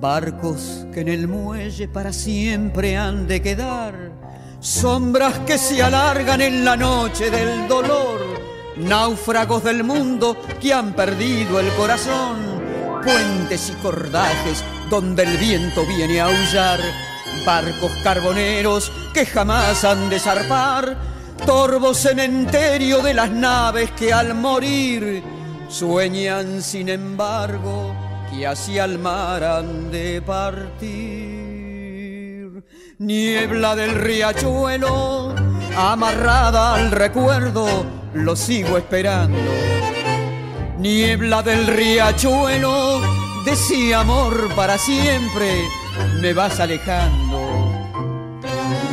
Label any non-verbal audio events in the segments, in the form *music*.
Barcos que en el muelle para siempre han de quedar, sombras que se alargan en la noche del dolor, náufragos del mundo que han perdido el corazón, puentes y cordajes donde el viento viene a aullar, barcos carboneros que jamás han de zarpar, torvo cementerio de las naves que al morir Sueñan sin embargo que hacia el mar han de partir. Niebla del riachuelo, amarrada al recuerdo, lo sigo esperando. Niebla del riachuelo, de ese amor para siempre, me vas alejando.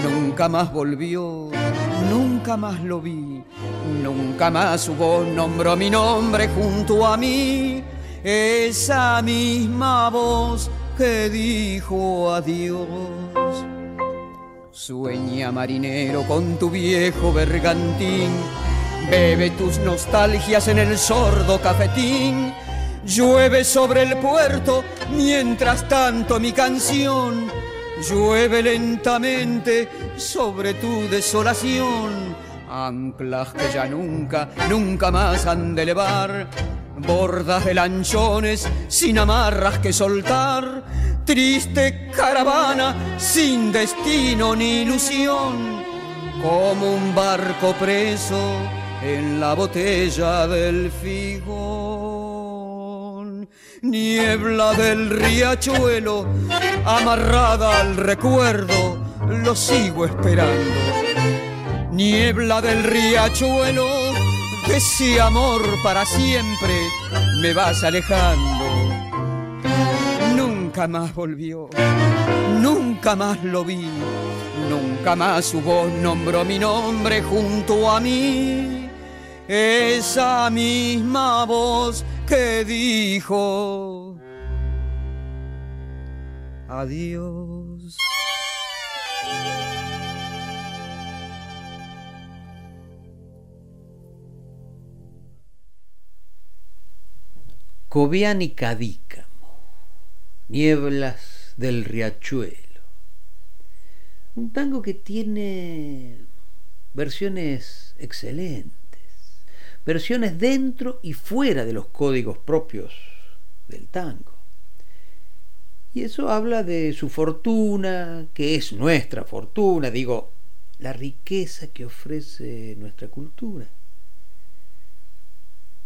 Nunca más volvió, nunca más lo vi Nunca más voz nombró mi nombre junto a mí, esa misma voz que dijo adiós. Sueña marinero con tu viejo bergantín, bebe tus nostalgias en el sordo cafetín. Llueve sobre el puerto, mientras tanto mi canción llueve lentamente sobre tu desolación anclas que ya nunca, nunca más han de elevar, bordas de lanchones sin amarras que soltar, triste caravana sin destino ni ilusión, como un barco preso en la botella del figón. Niebla del riachuelo, amarrada al recuerdo, lo sigo esperando Niebla del riachuelo, de ese amor para siempre me vas alejando. Nunca más volvió, nunca más lo vi, nunca más su voz nombró mi nombre junto a mí. Esa misma voz que dijo adiós. Cobian y Cadícamo, Nieblas del Riachuelo. Un tango que tiene versiones excelentes, versiones dentro y fuera de los códigos propios del tango. Y eso habla de su fortuna, que es nuestra fortuna, digo, la riqueza que ofrece nuestra cultura.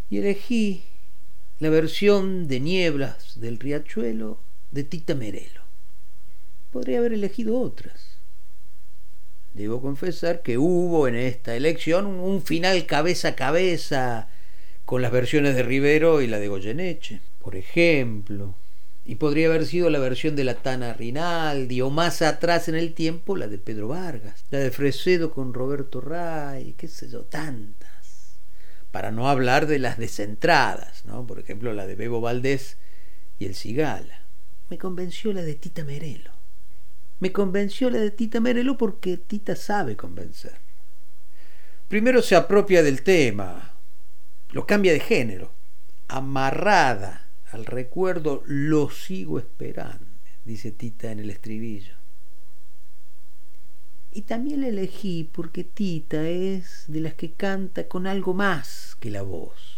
Y elegí la versión de Nieblas del Riachuelo de Tita Merelo. Podría haber elegido otras. Debo confesar que hubo en esta elección un final cabeza a cabeza con las versiones de Rivero y la de Goyeneche, por ejemplo. Y podría haber sido la versión de la Tana Rinaldi, o más atrás en el tiempo la de Pedro Vargas, la de Fresedo con Roberto Ray, qué sé yo, tantas para no hablar de las descentradas, ¿no? por ejemplo la de Bebo Valdés y el Cigala. Me convenció la de Tita Merelo. Me convenció la de Tita Merelo porque Tita sabe convencer. Primero se apropia del tema, lo cambia de género, amarrada al recuerdo, lo sigo esperando, dice Tita en el estribillo. Y también la elegí porque Tita es de las que canta con algo más que la voz.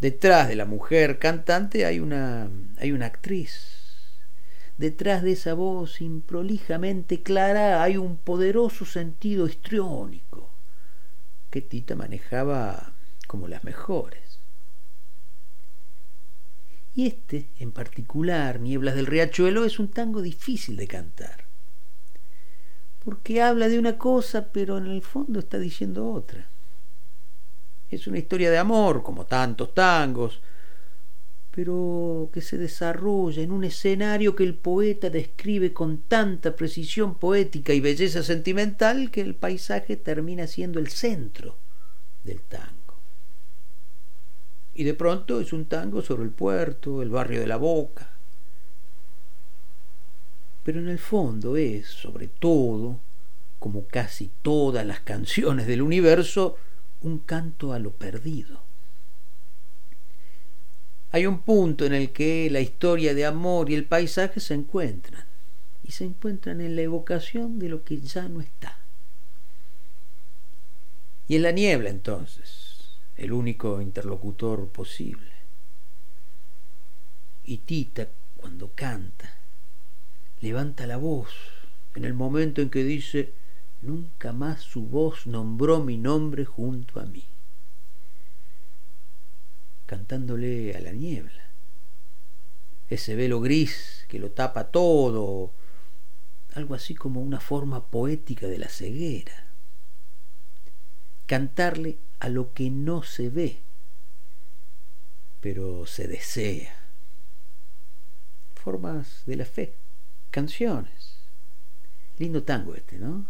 Detrás de la mujer cantante hay una, hay una actriz. Detrás de esa voz improlijamente clara hay un poderoso sentido histriónico que Tita manejaba como las mejores. Y este, en particular, Nieblas del Riachuelo, es un tango difícil de cantar porque habla de una cosa, pero en el fondo está diciendo otra. Es una historia de amor, como tantos tangos, pero que se desarrolla en un escenario que el poeta describe con tanta precisión poética y belleza sentimental que el paisaje termina siendo el centro del tango. Y de pronto es un tango sobre el puerto, el barrio de la Boca. Pero en el fondo es, sobre todo, como casi todas las canciones del universo, un canto a lo perdido. Hay un punto en el que la historia de amor y el paisaje se encuentran, y se encuentran en la evocación de lo que ya no está. Y en la niebla entonces, el único interlocutor posible. Y Tita, cuando canta, levanta la voz en el momento en que dice, nunca más su voz nombró mi nombre junto a mí cantándole a la niebla. Ese velo gris que lo tapa todo, algo así como una forma poética de la ceguera. Cantarle a lo que no se ve, pero se desea. Formas de la fe, canciones. Lindo tango este, ¿no?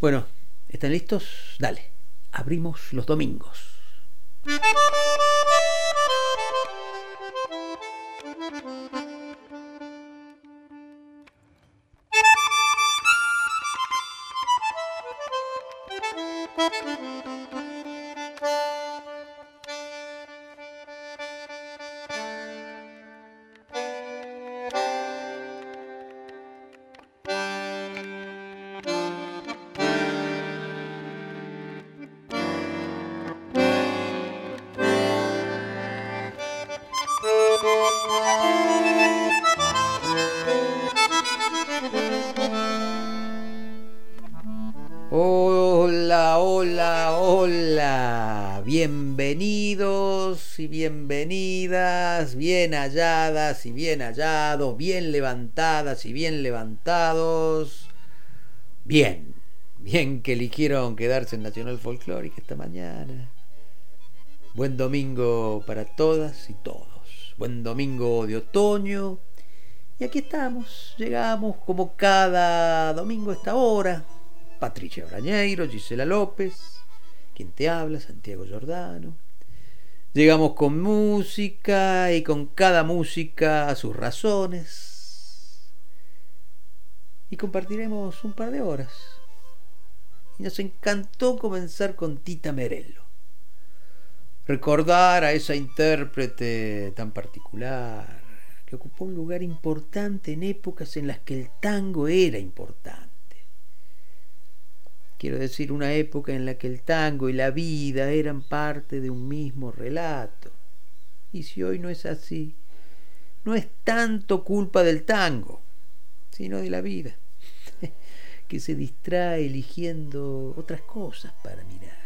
Bueno, ¿están listos? Dale, abrimos los domingos. *laughs* hola. Bienvenidos y bienvenidas, bien halladas y bien hallados, bien levantadas y bien levantados. Bien, bien que eligieron quedarse en Nacional Folclórica esta mañana. Buen domingo para todas y todos. Buen domingo de otoño. Y aquí estamos, llegamos como cada domingo a esta hora, Patricia Brañeiro, Gisela López, quien te habla, Santiago Giordano. Llegamos con música y con cada música a sus razones. Y compartiremos un par de horas. Y nos encantó comenzar con Tita Merello. Recordar a esa intérprete tan particular, que ocupó un lugar importante en épocas en las que el tango era importante quiero decir, una época en la que el tango y la vida eran parte de un mismo relato. Y si hoy no es así, no es tanto culpa del tango, sino de la vida, *laughs* que se distrae eligiendo otras cosas para mirar.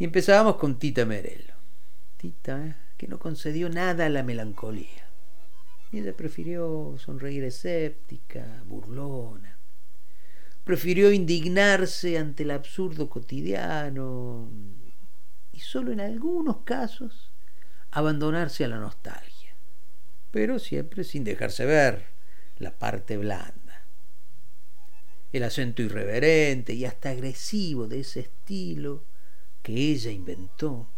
Y empezábamos con Tita Merello. Tita, ¿eh? que no concedió nada a la melancolía. Ella prefirió sonreír escéptica, burlona. Prefirió indignarse ante el absurdo cotidiano y solo en algunos casos abandonarse a la nostalgia, pero siempre sin dejarse ver la parte blanda. El acento irreverente y hasta agresivo de ese estilo que ella inventó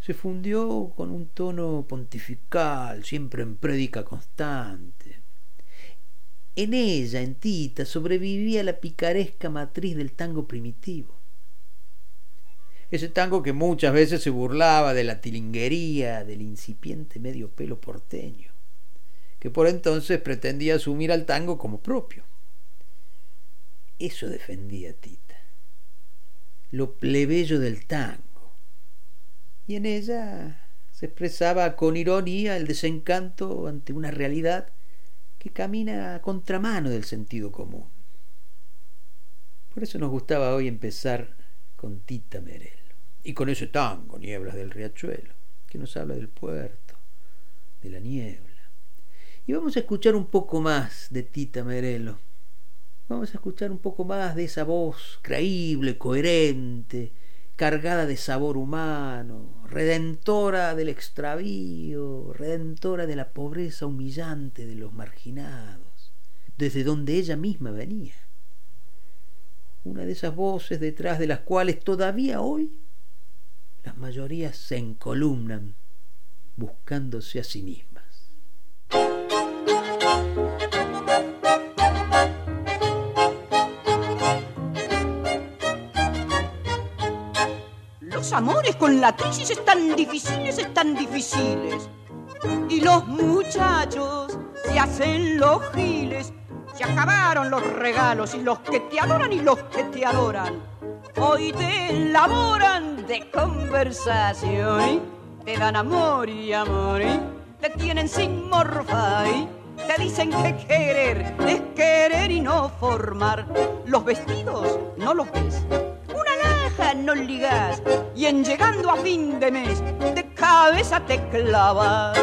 se fundió con un tono pontifical, siempre en prédica constante. En ella, en Tita, sobrevivía la picaresca matriz del tango primitivo. Ese tango que muchas veces se burlaba de la tilinguería del incipiente medio pelo porteño, que por entonces pretendía asumir al tango como propio. Eso defendía Tita, lo plebeyo del tango y en ella se expresaba con ironía el desencanto ante una realidad que camina a contramano del sentido común. Por eso nos gustaba hoy empezar con Tita Merello y con ese tango, Nieblas del Riachuelo, que nos habla del puerto, de la niebla. Y vamos a escuchar un poco más de Tita Merello, Vamos a escuchar un poco más de esa voz creíble, coherente, cargada de sabor humano, redentora del extravío, redentora de la pobreza humillante de los marginados, desde donde ella misma venía. Una de esas voces detrás de las cuales todavía hoy las mayorías se encolumnan buscándose a sí mismas. Amores con la crisis están difíciles, están difíciles. Y los muchachos se hacen los giles. Se acabaron los regalos y los que te adoran y los que te adoran. Hoy te elaboran de conversación. Te dan amor y amor. Te tienen sin morfar te dicen que querer es querer y no formar. Los vestidos no los ves. No ligas. Y en llegando a fin de mes, de cabeza te clavas.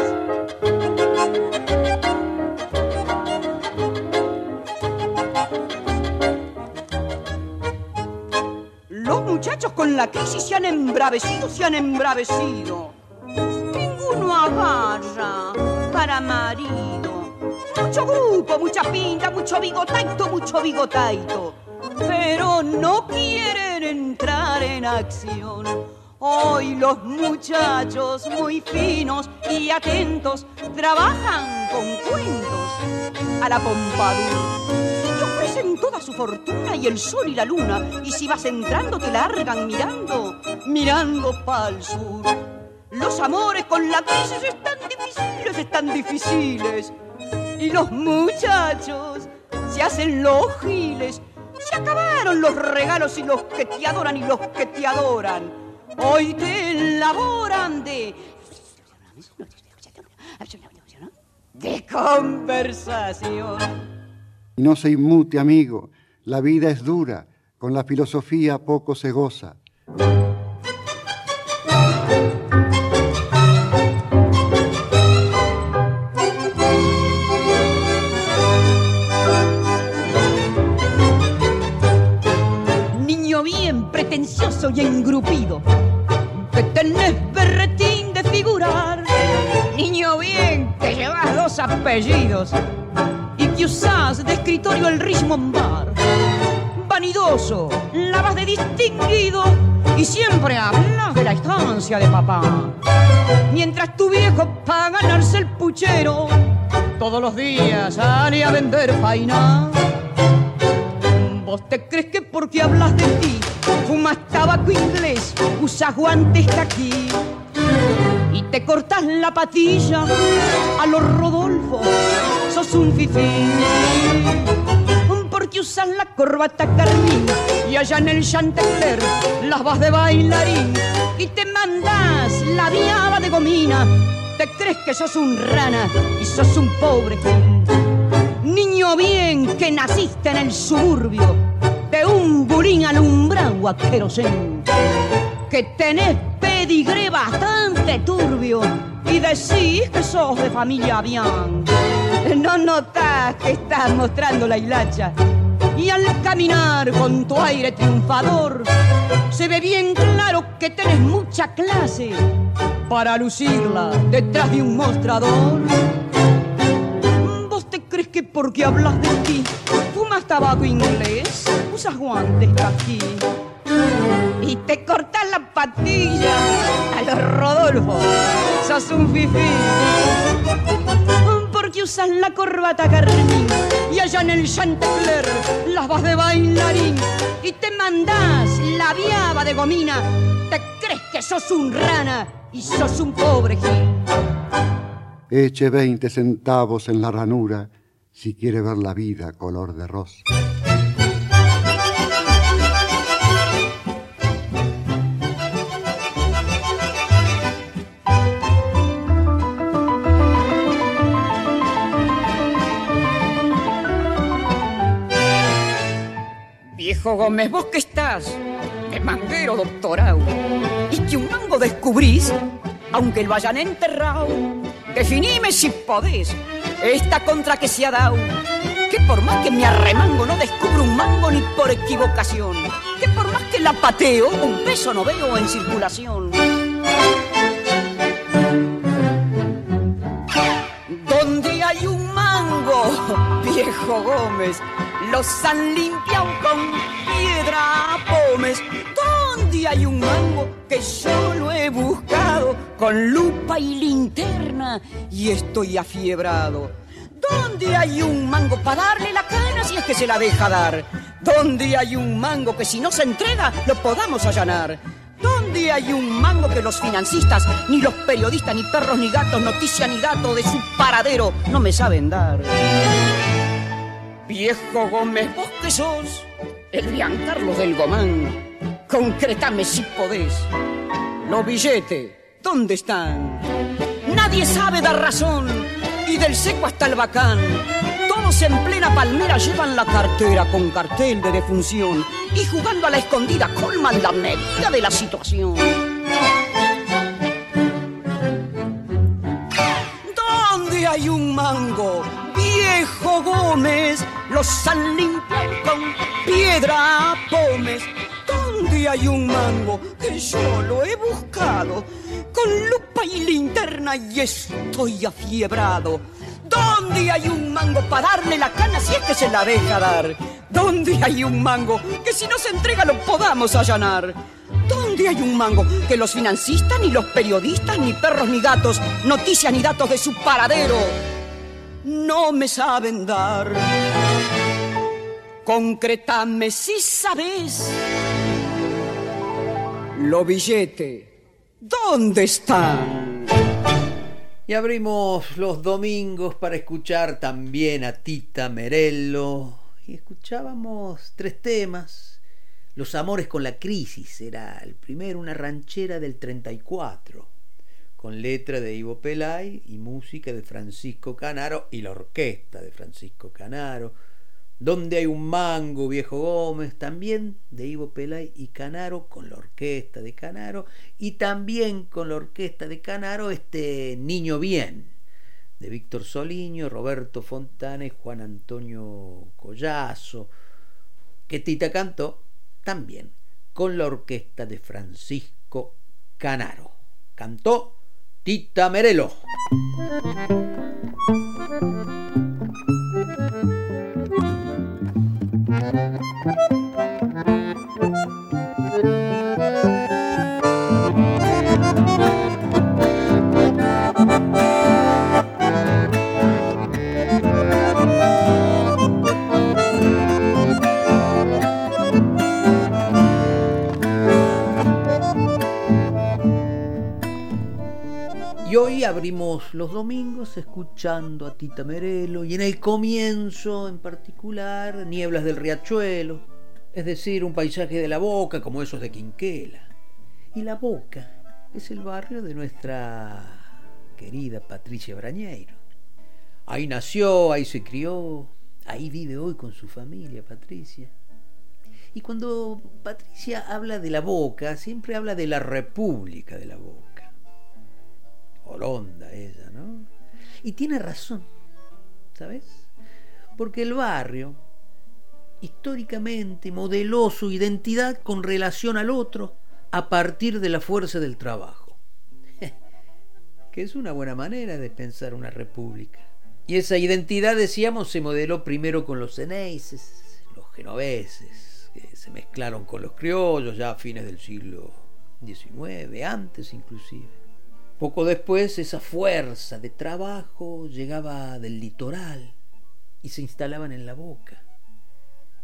Los muchachos con la crisis se han embravecido, se han embravecido. Ninguno agarra para marido mucho grupo, mucha pinta, mucho bigotaito, mucho bigotaito. Pero no quieren entrar en acción. Hoy los muchachos muy finos y atentos trabajan con cuentos a la pompadour. Te ofrecen toda su fortuna y el sol y la luna. Y si vas entrando te largan mirando, mirando pa'l sur. Los amores con la crisis están difíciles, están difíciles y los muchachos se hacen los giles. Se acabaron los regalos y los que te adoran y los que te adoran. Hoy te elaboran de... de conversación. No se inmute, amigo. La vida es dura. Con la filosofía poco se goza. Y engrupido, que tenés berretín de figurar, niño bien que llevas dos apellidos y que usás de escritorio el bar vanidoso, la vas de distinguido y siempre hablas de la estancia de papá. Mientras tu viejo para ganarse el puchero, todos los días sale a vender faina. ¿Vos te crees que porque hablas de ti Fumas tabaco inglés, usas guantes aquí y te cortas la patilla a los Rodolfo, sos un fifí. Porque usas la corbata carmín y allá en el Chantecler las vas de bailarín y te mandas la viaba de gomina. Te crees que sos un rana y sos un pobre Niño bien que naciste en el suburbio de un burín alumbrado a querosén, que tenés pedigré bastante turbio y decís que sos de familia bien. No notas que estás mostrando la hilacha y al caminar con tu aire triunfador se ve bien claro que tenés mucha clase para lucirla detrás de un mostrador. ¿Vos te crees que porque hablas de ti fumas tabaco inglés? usas guantes aquí y te cortas la patilla a los Rodolfo. Sos un fifí. Porque usas la corbata carmín y allá en el Chantecler las vas de bailarín y te mandás la viaba de gomina. Te crees que sos un rana y sos un pobre gil. Eche 20 centavos en la ranura si quiere ver la vida color de rosa. Viejo Gómez, vos que estás de manguero doctorado y que un mango descubrís, aunque lo hayan enterrado, definime si podés esta contra que se ha dado. ¿Qué por más que me arremango no descubro un mango ni por equivocación, que por más que la pateo un peso no veo en circulación. Donde hay un mango, *laughs* viejo Gómez, los han limpiado con piedra pomes. Donde hay un mango que yo lo he buscado con lupa y linterna y estoy afiebrado. ¿Dónde hay un mango para darle la cana si es que se la deja dar? ¿Dónde hay un mango que si no se entrega lo podamos allanar? ¿Dónde hay un mango que los financistas, ni los periodistas, ni perros, ni gatos, noticia ni dato de su paradero no me saben dar? Viejo Gómez, vos que sos el Carlos del Gomán, concretame si podés. Los billetes, ¿dónde están? Nadie sabe dar razón y del seco hasta el bacán. Todos en plena palmera llevan la cartera con cartel de defunción y jugando a la escondida colman la medida de la situación. ¿Dónde hay un mango? Viejo Gómez, los han limpiado con piedra pomes. ¿Dónde hay un mango? Que yo lo he buscado con lupa y linterna y estoy afiebrado. ¿Dónde hay un mango para darle la cana si es que se la deja dar? ¿Dónde hay un mango que si no se entrega lo podamos allanar? ¿Dónde hay un mango que los financistas, ni los periodistas, ni perros, ni gatos, noticias ni datos de su paradero no me saben dar? Concretame si sabes lo billete ¿Dónde están? Y abrimos los domingos para escuchar también a Tita Merello. Y escuchábamos tres temas. Los amores con la crisis era el primero, una ranchera del 34, con letra de Ivo Pelay y música de Francisco Canaro y la orquesta de Francisco Canaro donde hay un mango, viejo Gómez, también de Ivo Pelay y Canaro, con la orquesta de Canaro, y también con la orquesta de Canaro, este Niño Bien, de Víctor Soliño, Roberto Fontana y Juan Antonio Collazo, que Tita cantó también con la orquesta de Francisco Canaro. Cantó Tita Merelo. Thank you. Y hoy abrimos los domingos escuchando a Tita Merelo y en el comienzo en particular Nieblas del Riachuelo, es decir, un paisaje de la Boca como esos de Quinquela. Y la Boca es el barrio de nuestra querida Patricia Brañeiro. Ahí nació, ahí se crió, ahí vive hoy con su familia Patricia. Y cuando Patricia habla de la Boca, siempre habla de la República de la Boca Holanda ella, ¿no? Y tiene razón, ¿sabes? Porque el barrio históricamente modeló su identidad con relación al otro a partir de la fuerza del trabajo. *laughs* que es una buena manera de pensar una república. Y esa identidad, decíamos, se modeló primero con los ceneices, los genoveses, que se mezclaron con los criollos ya a fines del siglo XIX, antes inclusive. Poco después esa fuerza de trabajo llegaba del litoral y se instalaban en la boca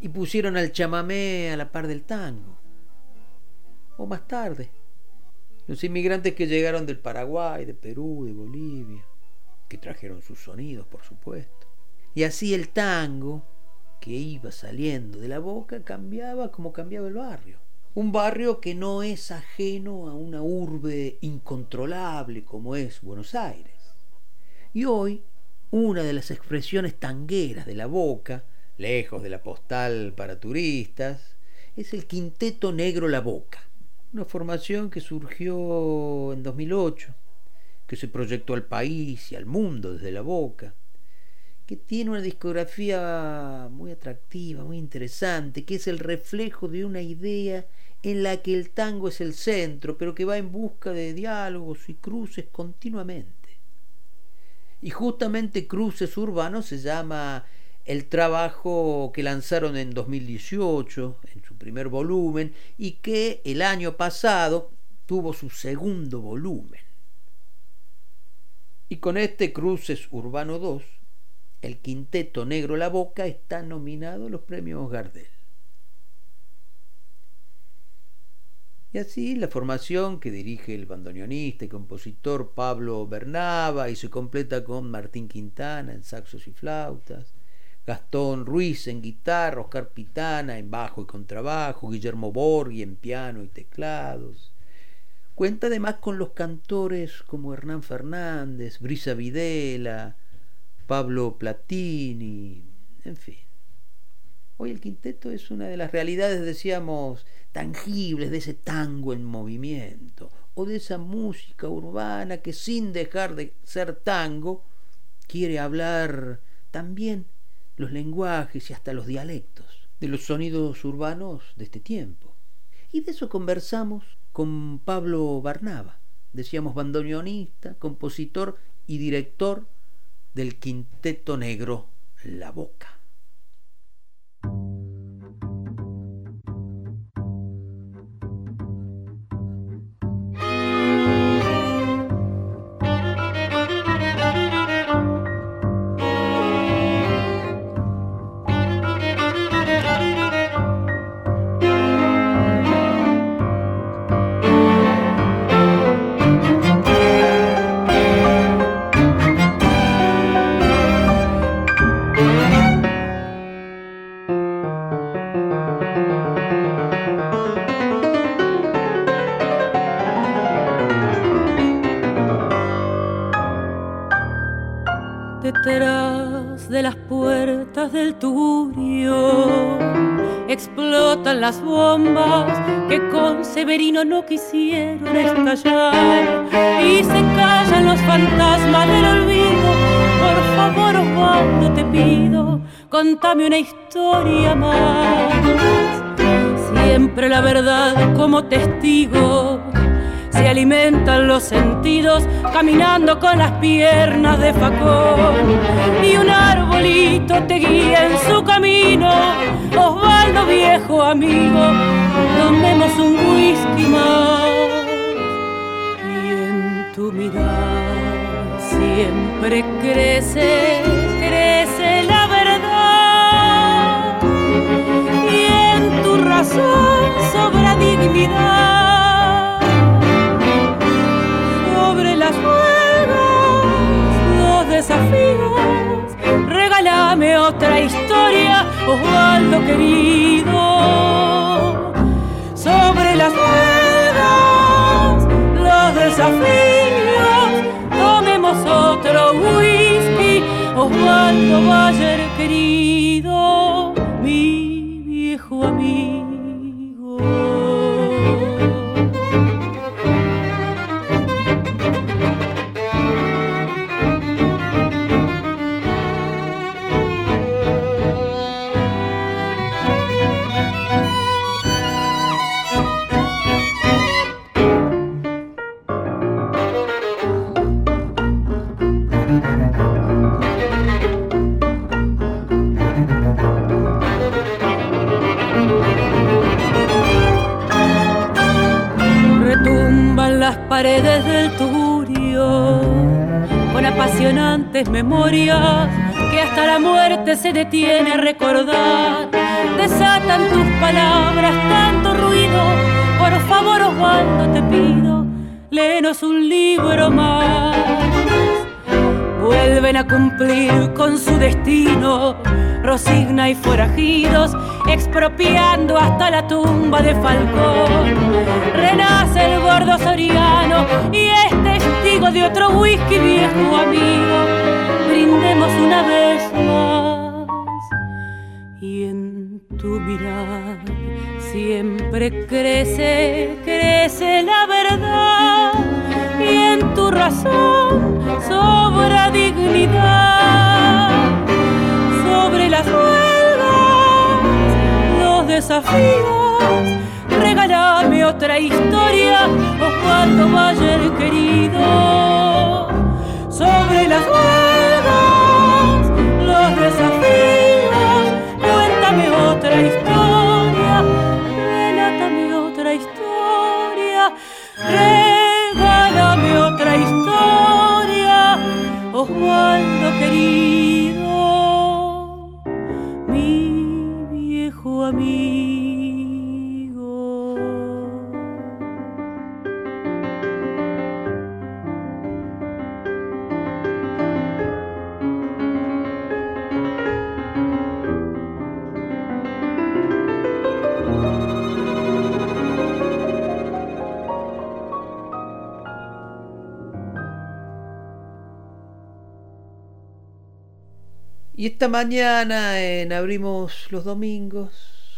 y pusieron al chamamé a la par del tango. O más tarde, los inmigrantes que llegaron del Paraguay, de Perú, de Bolivia, que trajeron sus sonidos, por supuesto. Y así el tango, que iba saliendo de la boca, cambiaba como cambiaba el barrio un barrio que no es ajeno a una urbe incontrolable como es Buenos Aires. Y hoy, una de las expresiones tangueras de la boca, lejos de la postal para turistas, es el Quinteto Negro La Boca, una formación que surgió en 2008, que se proyectó al país y al mundo desde la boca, que tiene una discografía muy atractiva, muy interesante, que es el reflejo de una idea en la que el tango es el centro, pero que va en busca de diálogos y cruces continuamente. Y justamente Cruces Urbanos se llama el trabajo que lanzaron en 2018, en su primer volumen, y que el año pasado tuvo su segundo volumen. Y con este Cruces Urbano 2, el quinteto Negro La Boca está nominado a los premios Gardel. Y así la formación que dirige el bandoneonista y compositor Pablo Bernaba y se completa con Martín Quintana en saxos y flautas, Gastón Ruiz en guitarra, Oscar Pitana en bajo y contrabajo, Guillermo Borghi en piano y teclados. Cuenta además con los cantores como Hernán Fernández, Brisa Videla, Pablo Platini, en fin. Hoy el quinteto es una de las realidades, decíamos, tangibles de ese tango en movimiento, o de esa música urbana que sin dejar de ser tango, quiere hablar también los lenguajes y hasta los dialectos de los sonidos urbanos de este tiempo. Y de eso conversamos con Pablo Barnaba, decíamos bandoneonista, compositor y director del Quinteto Negro La Boca. Explotan las bombas que con Severino no quisieron estallar y se callan los fantasmas del olvido. Por favor, Osvaldo, te pido, contame una historia más. Siempre la verdad como testigo se alimentan los sentidos caminando con las piernas de facón. Y un arbolito te guía en su camino Osvaldo viejo amigo tomemos un whisky más. Y en tu mirar siempre crece crece la verdad. Y en tu razón sobra dignidad desafíos. Regálame otra historia, Osvaldo querido. Sobre las ruedas, los desafíos. Tomemos otro whisky, Osvaldo Bayer querido, mi viejo amigo. Memorias que hasta la muerte se detiene a recordar. Desatan tus palabras tanto ruido, por favor Osvaldo te pido, léenos un libro más. Vuelven a cumplir con su destino Rosigna y forajidos, expropiando hasta la tumba de Falcón. Renace el gordo soriano y es testigo de otro whisky viejo amigo. Brindemos una vez más. Y en tu mirar siempre crece, crece la verdad. Y en tu razón sobra dignidad sobre las huelgas, los desafíos. Regálame otra historia, Osvaldo Bayer querido, sobre las otra historia, relátame otra historia, regálame otra historia, Osvaldo querido. Y esta mañana en Abrimos los Domingos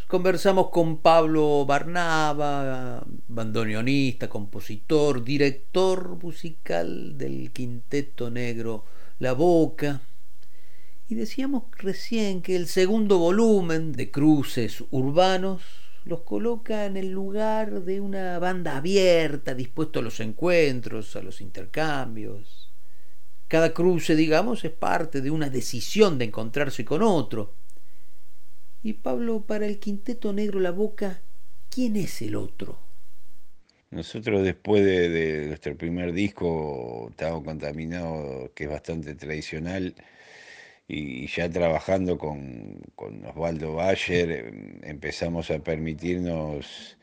conversamos con Pablo Barnaba, bandoneonista, compositor, director musical del Quinteto Negro La Boca. Y decíamos recién que el segundo volumen de Cruces Urbanos los coloca en el lugar de una banda abierta, dispuesto a los encuentros, a los intercambios cada cruce, digamos, es parte de una decisión de encontrarse con otro. Y Pablo, para el Quinteto Negro La Boca, ¿quién es el otro? Nosotros después de, nuestro primer disco, Estado Contaminado, que es bastante tradicional, y ya trabajando con, Osvaldo Bayer, em, empezamos a permitirnos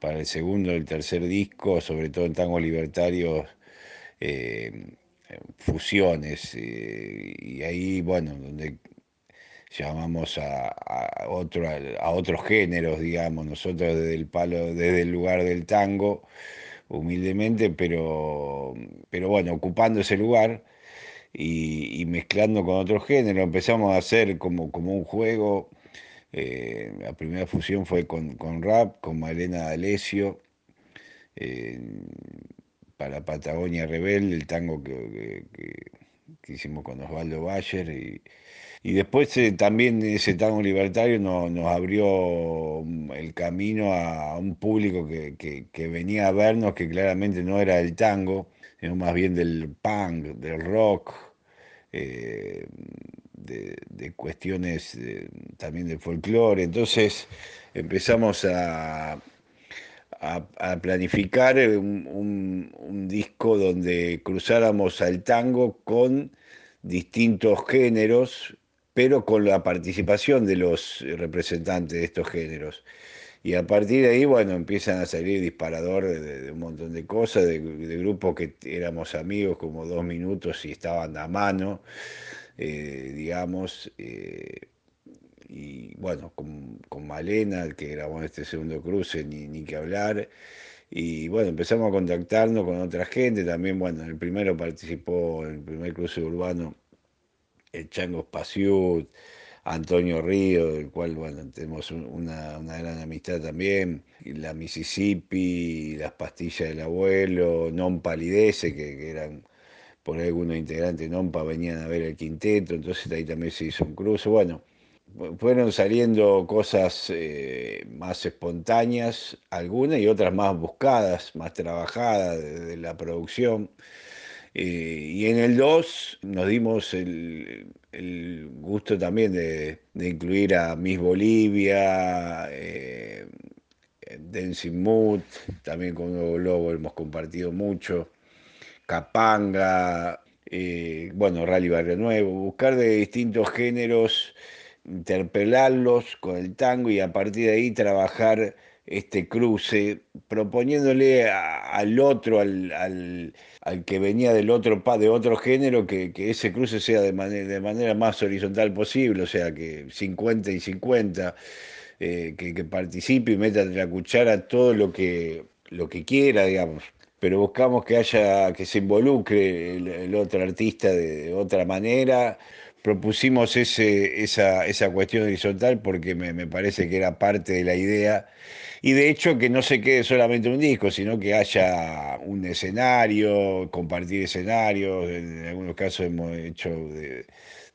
para el segundo el tercer disco, sobre todo en tango libertarios, eh, fusiones eh, y ahí, bueno, donde llamamos a, otro, a, otros géneros, digamos, nosotros desde el palo, desde el lugar del tango, humildemente, pero, pero bueno, ocupando ese lugar y, mezclando con otros géneros, empezamos a hacer como, como un juego. Eh, la primera fusión fue con, rap, con Malena D'Alessio. Eh, para Patagonia Rebelde, el tango que, hicimos con Osvaldo Bayer. Y, después eh, también ese tango libertario nos, abrió mm, el camino a un público que, venía a vernos, que claramente no era del tango, sino más bien del punk, del rock. Eh, de, cuestiones también del folclore. Entonces empezamos a, a, planificar un, disco donde cruzáramos al tango con distintos géneros, pero con la participación de los representantes de estos géneros. Y a partir de ahí, bueno, empiezan a salir disparadores de, un montón de cosas, de, grupos que éramos amigos como dos minutos y estaban a mano, eh, digamos. Eh, y bueno, con, con, Malena, que grabó este segundo cruce, ni, ni que hablar. Y bueno, empezamos a contactarnos con otra gente, también, bueno, el primero participó en el primer cruce urbano el Chango Spaciut, Antonio Río, del cual, bueno, tenemos una, gran amistad también, la Mississippi, las pastillas del abuelo, Non Palidece, que, que eran por algunos integrantes de NOMPA venían a ver el quinteto, entonces ahí también se hizo un cruce, bueno, fueron saliendo cosas eh, más espontáneas, algunas y otras más buscadas, más trabajadas de, la producción. Eh, y en el 2 nos dimos el, gusto también de, incluir a Miss Bolivia, eh, Dancing Mood, también con Nuevo Globo hemos compartido mucho, Capanga, eh, bueno, Rally Barrio Nuevo, buscar de distintos géneros interpelarlos con el tango y a partir de ahí trabajar este cruce, proponiéndole al otro, al, que venía del otro, de otro género, que, ese cruce sea de, manera, de manera más horizontal posible, o sea, que 50 y 50, eh, que, participe y meta la cuchara todo lo que, lo que quiera, digamos. Pero buscamos que haya, que se involucre el, otro artista de otra manera, propusimos ese, esa, esa, cuestión horizontal porque me, parece que era parte de la idea. Y de hecho que no se quede solamente un disco, sino que haya un escenario, compartir escenarios. En algunos casos hemos hecho de,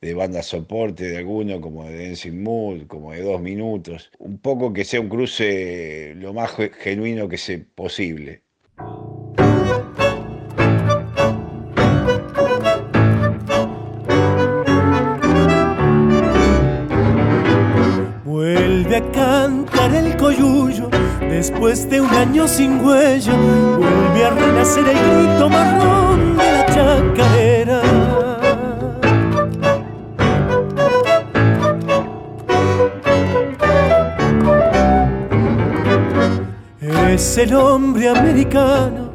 de banda soporte de alguno, como de Dancing Mood, como de dos minutos. Un poco que sea un cruce lo más genuino que sea posible. A cantar el coyuyo después de un año sin huella. Vuelve a renacer el grito marrón de la chacarera. Es el hombre americano,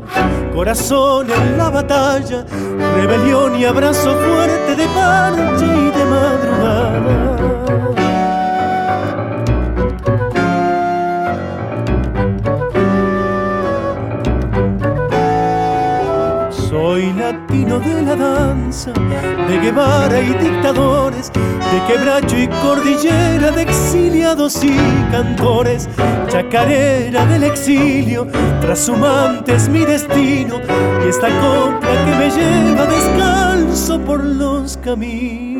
corazón en la batalla, rebelión y abrazo fuerte de parche y de madrugada. De la danza, de Guevara y dictadores, de quebracho y cordillera, de exiliados y cantores, chacarera del exilio, trashumantes mi destino, y esta copla que me lleva descalzo por los caminos.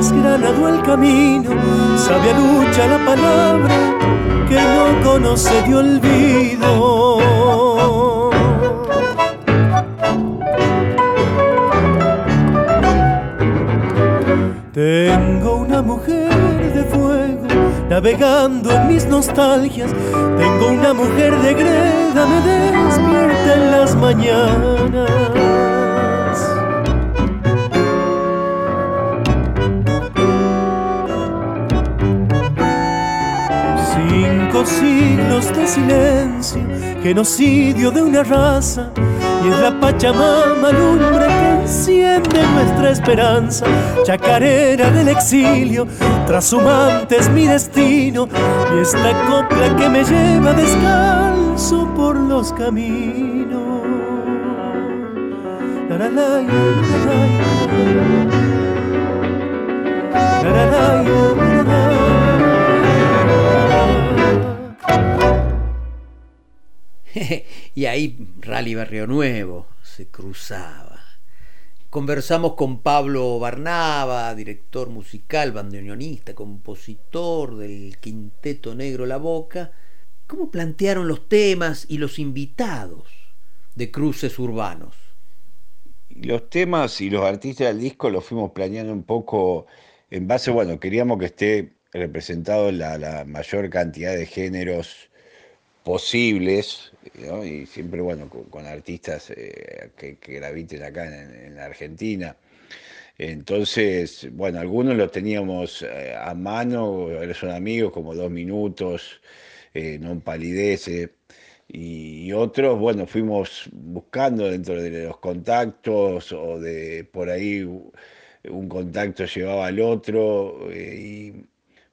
Desgranado el camino, sabe a lucha la palabra que no conoce de olvido. Tengo una mujer de fuego navegando en mis nostalgias. Tengo una mujer de greda, me despierta en las mañanas. Cinco siglos de silencio, genocidio de una raza, y es la Pachamama lumbre que enciende nuestra esperanza, chacarera del exilio, trashumantes mi destino, y esta copla que me lleva descalzo por los caminos. *laughs* y ahí Rally Barrio Nuevo se cruzaba. Conversamos con Pablo Barnaba, director musical, bandoneonista, compositor del Quinteto Negro La Boca, cómo plantearon los temas y los invitados de cruces urbanos. Los temas y los artistas del disco los fuimos planeando un poco en base, bueno, queríamos que esté representado la, la mayor cantidad de géneros posibles, y siempre, bueno, con, artistas eh, que, graviten acá en, en, la Argentina. Entonces, bueno, algunos los teníamos eh, a mano, son amigos, como dos minutos, eh, no palidece. Y, otros, bueno, fuimos buscando dentro de los contactos o de por ahí un contacto llevaba al otro y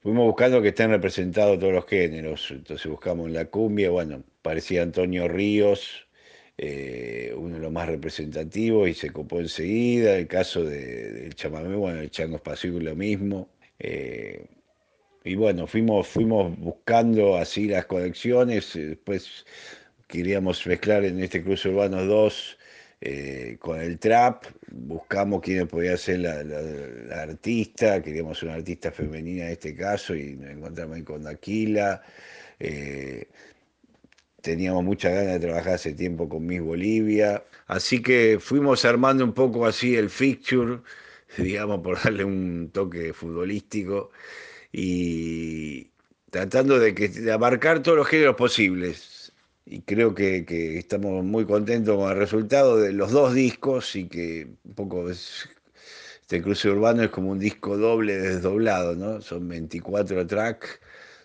fuimos buscando que estén representados todos los géneros. Entonces buscamos la cumbia, bueno, parecía Antonio Ríos, eh, uno de los más representativos, y se copó enseguida. El caso del de, de chamamé, bueno, el Chango Espacio lo mismo. Eh, y bueno, fuimos, fuimos buscando así las conexiones. Después queríamos mezclar en este cruce urbano 2 eh, con el trap, buscamos quién podía ser la, la, la, artista, queríamos una artista femenina en este caso y nos encontramos ahí con Aquila. Eh, teníamos muchas ganas de trabajar hace tiempo con Miss Bolivia, así que fuimos armando un poco así el fixture, *laughs* digamos, por darle un toque futbolístico y tratando de, que, de abarcar todos los géneros posibles y creo que, que, estamos muy contentos con el resultado de los dos discos y que un poco es, este cruce urbano es como un disco doble desdoblado, ¿no? Son 24 tracks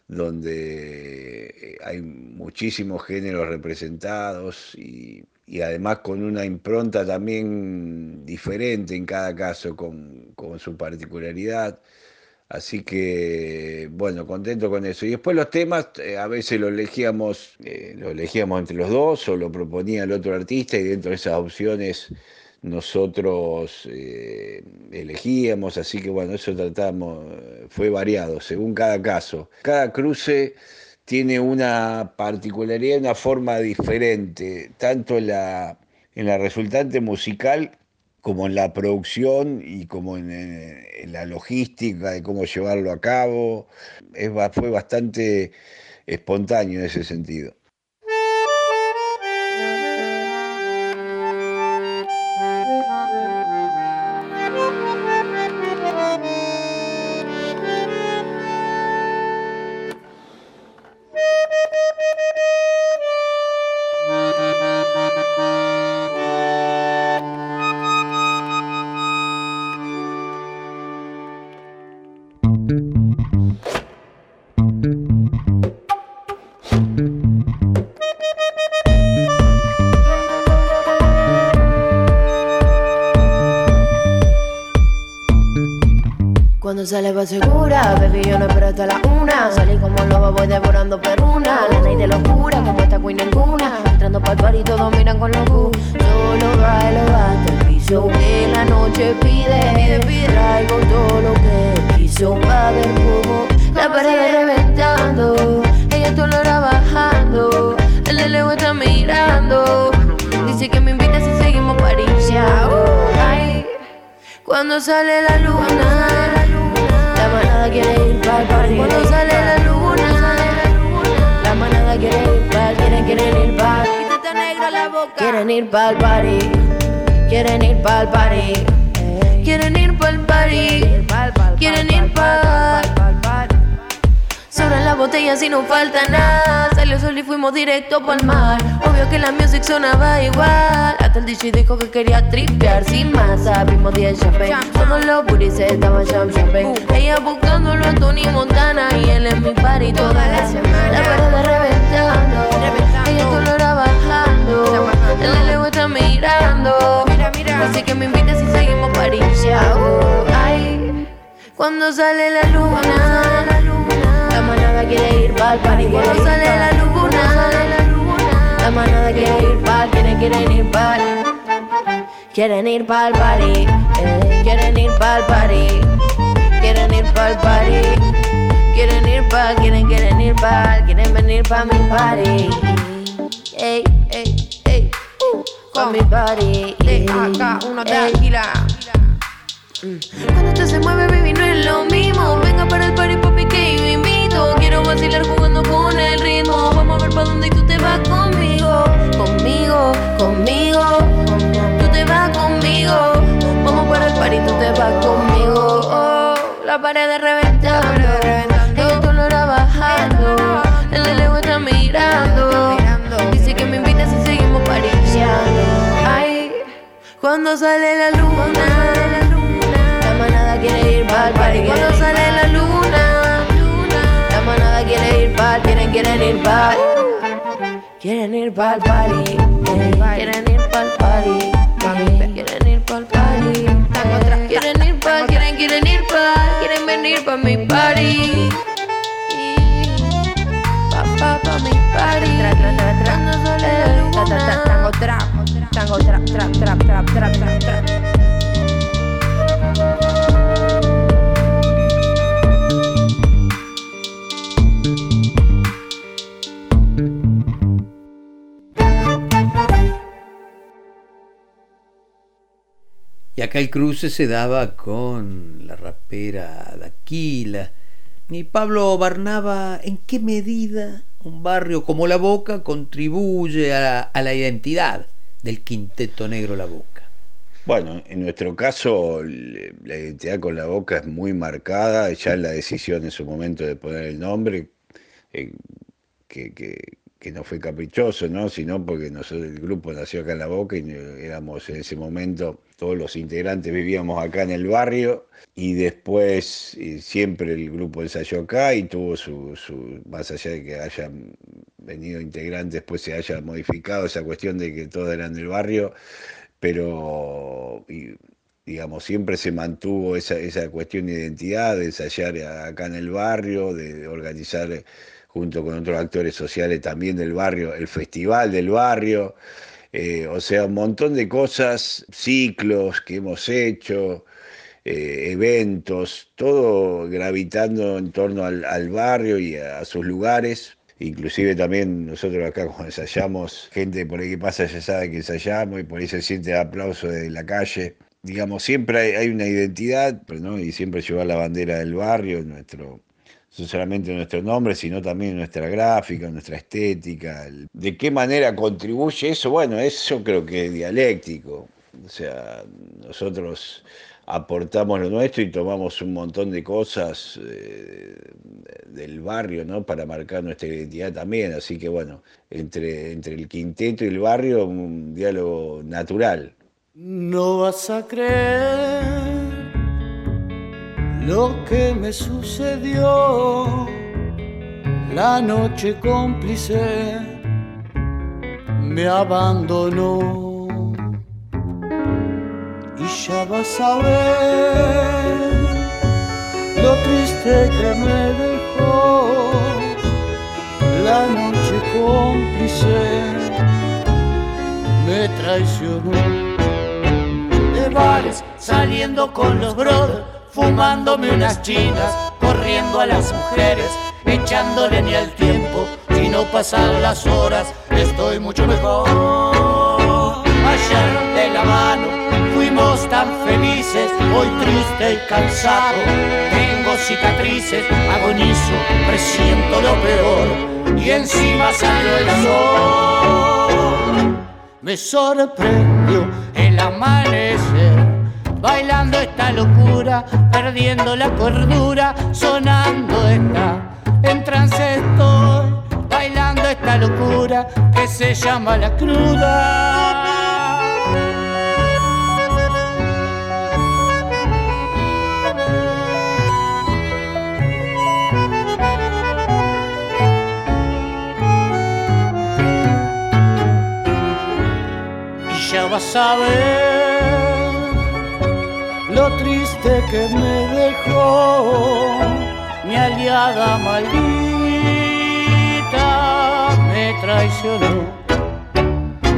donde hay muchísimos géneros representados y, y, además con una impronta también diferente en cada caso, con, con su particularidad. Así que, bueno, contento con eso. Y después los temas, eh, a veces los elegíamos, eh, lo elegíamos entre los dos o lo proponía el otro artista y dentro de esas opciones nosotros eh, elegíamos, así que bueno, eso tratamos, fue variado según cada caso. Cada cruce tiene una particularidad, una forma diferente, tanto en la, en la resultante musical como en la producción y como en, la logística de cómo llevarlo a cabo. Es, fue bastante espontáneo en ese sentido. Sale va segura, baby, yo no espero hasta la una. Salí como lobo, voy devorando perruna. La night de locura, como esta queen ninguna. Entrando pa'l par y todos miran con locura. Solo bailo hasta el piso que la noche pide. Pide, pide. Traigo todo lo que quiso pa' del jugo. La pared reventando, ella todo lo era bajando. El de lejos está mirando. Dice que me invita si seguimos pariciando. Ay, cuando sale la luna manada quiere ir pa'l party. Cuando sale la luna, la manada quiere ir pa'l, quieren, quieren ir pa'l. Quítate negra la boca. Quieren ir pa'l party, quieren ir pa'l party. Quieren ir pa'l party, quieren ir pa'l Sobran las botellas y no falta nada. Salió sol y fuimos directo pa'l mar. Obvio que la music sonaba igual. Hasta el DJ dijo que quería tripear sin más. Abrimos 10 champagne. Todos los booties estaban jam champagne. Ella buscándolo a Tony Montana. Y él en mi party toda la semana. La pared reventando. Ella todo lo era bajando. El de lejos está mirando. Así que me invita si seguimos pariciando. Ay, cuando sale la luna manada quiere ir pa'l party cuando sale la luna. La manada quiere ir pa'l, quieren, quieren ir pa'l. Quieren ir pa'l party, eh, quieren ir pa'l party. Quieren ir pa'l party. Quieren ir pa'l, quieren, quieren ir pa'l. Quieren venir pa' mi party. Ey, ey, ey, uh, pa' mi party. De acá, uno de Aquila. Cuando usted se mueve, baby, no es lo mismo. Venga para el party, Quiero vacilar jugando con el ritmo. Vamos a ver para dónde y tú te vas conmigo. Conmigo, conmigo. Tú te vas conmigo. Vamos para el party, tú te vas conmigo. Oh, la pared reventando. El color bajando. El de lejos está mirando. Dice que me invita si seguimos pariciando. Ay, cuando sale la luna quiere ir pa'l party cuando sale quieren, ir pa'l. Quieren ir pa'l party, quieren ir pa'l party, quieren ir pa'l party. Quieren ir pa'l, quieren, quieren ir pa'l, quieren venir pa' mi party. Pa, pa, mi party. Cuando sale la luna. Tango trap, tango trap, trap, trap, trap, trap, trap, Y acá el cruce se daba con la rapera Daquila. Y Pablo Barnaba, ¿en qué medida un barrio como La Boca contribuye a, la identidad del quinteto negro La Boca? Bueno, en nuestro caso la identidad con La Boca es muy marcada, ya la decisión en su momento de poner el nombre, eh, que, que no fue caprichoso, ¿no? sino porque nosotros, el grupo nació acá en La Boca y éramos en ese momento, todos los integrantes vivíamos acá en el barrio y después siempre el grupo ensayó acá y tuvo su, más allá de que hayan venido integrantes, después se haya modificado esa cuestión de que todos eran del barrio, pero digamos, siempre se mantuvo esa, esa cuestión de identidad, de ensayar acá en el barrio, de organizar junto con otros actores sociales también del barrio, el festival del barrio, eh, o sea, un montón de cosas, ciclos que hemos hecho, eh, eventos, todo gravitando en torno al, barrio y a sus lugares. Inclusive también nosotros acá cuando ensayamos, gente por ahí que pasa ya sabe que ensayamos y por ahí se siente el aplauso de la calle. Digamos, siempre hay, una identidad, ¿no? y siempre llevar la bandera del barrio, nuestro, no solamente nuestro nombre, sino también nuestra gráfica, nuestra estética. ¿De qué manera contribuye eso? Bueno, eso creo que es dialéctico. O sea, nosotros aportamos lo nuestro y tomamos un montón de cosas eh, del barrio, ¿no? Para marcar nuestra identidad también. Así que bueno, entre, entre el quinteto y el barrio, un diálogo natural. No vas a creer lo que me sucedió la noche cómplice me abandonó. Y ya vas a ver lo triste que me dejó la noche cómplice. Me traicionó. De bares saliendo con los brothers fumándome unas chinas, corriendo a las mujeres, echándole ni al tiempo, si no pasan las horas, estoy mucho mejor. Ayer de la mano fuimos tan felices, hoy triste y cansado, tengo cicatrices, agonizo, presiento lo peor, y encima salió el sol. Me sorprendió el amanecer bailando esta locura, perdiendo la cordura, sonando esta, en trance estoy, bailando esta locura que se llama la cruda. Ya vas a ver lo triste que me dejó mi aliada maldita me traicionó.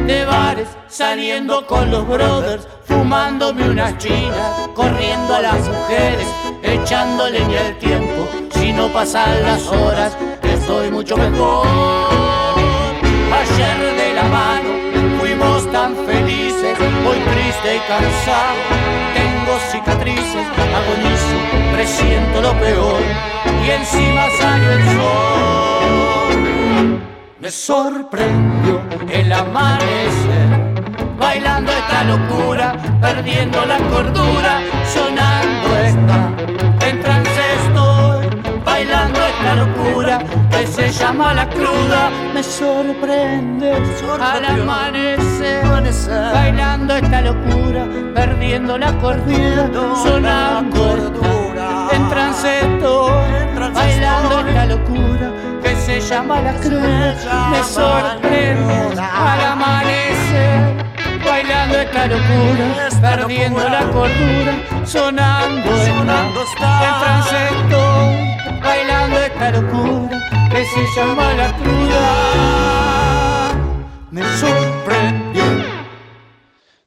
De bares saliendo con los brothers, fumándome unas chinas, corriendo a las mujeres, echándole ni el tiempo. Si no pasan las horas, estoy mucho mejor. Ayer de la mano tan felices, hoy triste y cansado cicatrices, agonizo, presiento lo peor y encima sale el sol. Me sorprendió el amanecer, bailando esta locura, perdiendo la cordura, sonando esta, bailando esta locura que se llama la cruda, me sorprende al amanecer, bailando esta locura, perdiendo la cordura, sonando en trance bailando esta locura que se llama la cruda, me sorprende al amanecer bailando esta locura, perdiendo la cordura, sonando, sonando en trance bailando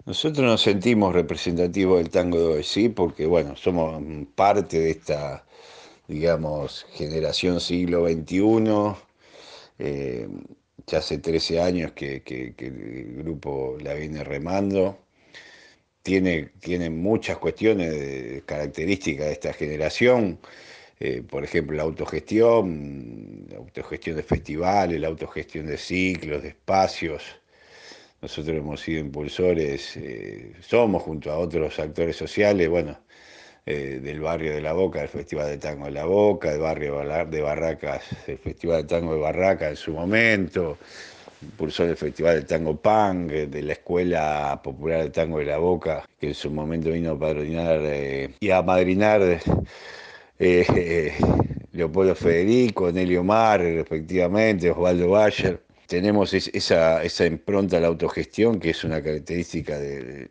Nosotros nos sentimos representativos del tango de hoy, sí, porque bueno, somos parte de esta, digamos, generación siglo XXI. Eh, ya hace 13 años que, el grupo la viene remando. Tiene, tiene muchas cuestiones características de esta generación. Eh, por ejemplo, la autogestión, la autogestión de festivales, la autogestión de ciclos, de espacios. Nosotros hemos sido impulsores, eh, somos junto a otros actores sociales, bueno, eh, del barrio de La Boca, del Festival de Tango de La Boca, del barrio de Barracas, el Festival de Tango de Barracas en su momento, impulsor del Festival de Tango Pang, de la Escuela Popular de Tango de La Boca, que en su momento vino a padrinar y a madrinar eh, *laughs* Leopoldo Federico, Nelio Mar, respectivamente, Osvaldo Bayer. Tenemos esa, esa impronta a la autogestión, que es una característica de,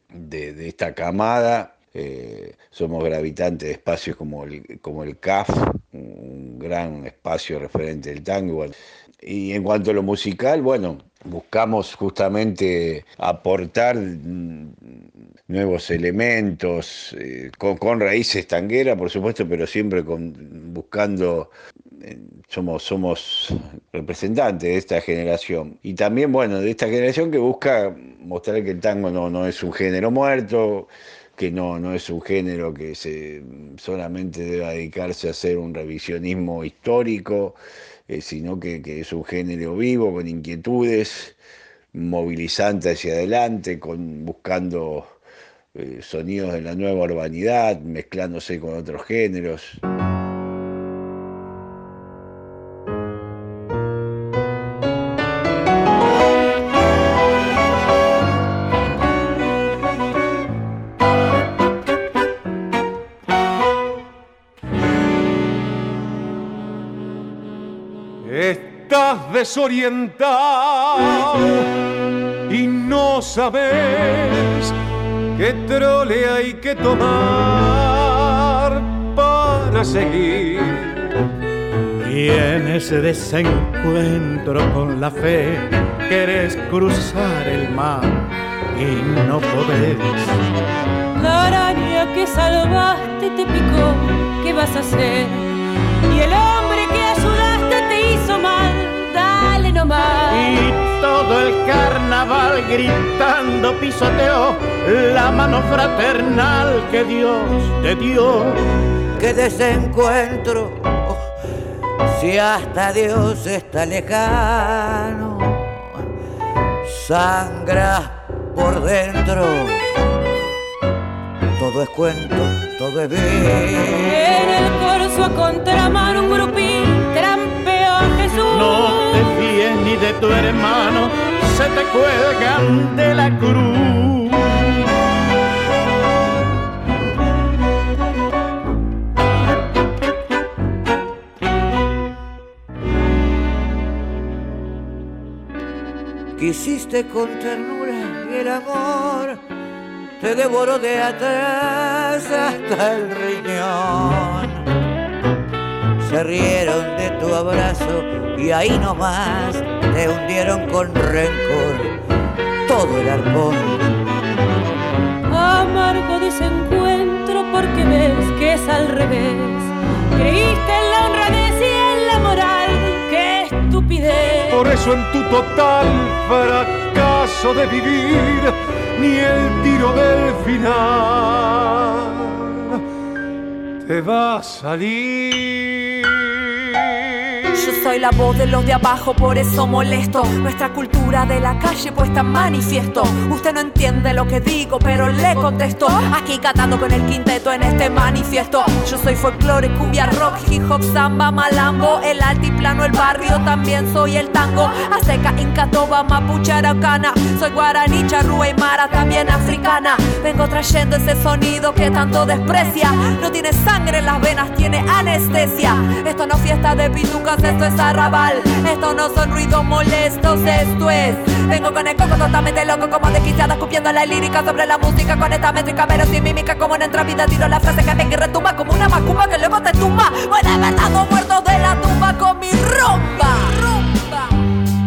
esta camada. eh, somos gravitantes de espacios como el, como el CAF, un gran espacio referente del tango. Y en cuanto a lo musical, bueno, buscamos justamente aportar mm, nuevos elementos, eh, con, raíces tangueras, por supuesto, pero siempre con, buscando, eh, somos, somos representantes de esta generación. Y también, bueno, de esta generación que busca mostrar que el tango no, no es un género muerto, que no, no es un género que se solamente deba dedicarse a hacer un revisionismo histórico, eh, sino que, es un género vivo, con inquietudes, movilizante hacia adelante, con, buscando eh, sonidos de la nueva urbanidad, mezclándose con otros géneros. Desorientado y no sabes qué trole hay que tomar para seguir. Y en ese desencuentro con la fe querés cruzar el mar y no podés. La araña que salvaste te picó, ¿qué vas a hacer? Y el hombre que ayudaste te hizo mal y todo el carnaval gritando pisoteó la mano fraternal que Dios te dio. Que desencuentro, si hasta Dios está lejano, sangra por dentro. Todo es cuento, todo es bien. En el corso a contramano un grupín trampeó a Jesús. No de tu hermano se te cuelgan de la cruz. Quisiste con ternura y el amor te devoró de atrás hasta el riñón. Se rieron de tu abrazo y ahí nomás te hundieron con rencor todo el arpón. Amargo desencuentro porque ves que es al revés. Creíste en la honradez y en la moral, qué estupidez. Por eso en tu total fracaso de vivir, ni el tiro del final te va a salir. Yo soy la voz de los de abajo, por eso molesto. Nuestra cultura de la calle puesta en manifiesto. Usted no entiende lo que digo, pero le contesto. Aquí cantando con el quinteto en este manifiesto. Yo soy folclore, cumbia, rock, hip hop, samba, malambo. El altiplano, el barrio, también soy el tango. Azteca, inca, toba, mapuche, araucana. Soy guaraní, charrúa y mara, también africana. Vengo trayendo ese sonido que tanto desprecia. No tiene sangre en las venas, tiene anestesia. Esto no es fiesta de pitucas, esto es arrabal. Esto no son ruidos molestos, esto es. Vengo con el coco totalmente loco, como desquiciada, escupiendo la lírica sobre la música con esta métrica, pero sin mímica, como en entra vida. Tiro la frase que venga y retumba como una macumba que luego te tumba. Bueno, de verdad, no muerto de la tumba con mi rumba. Rumba.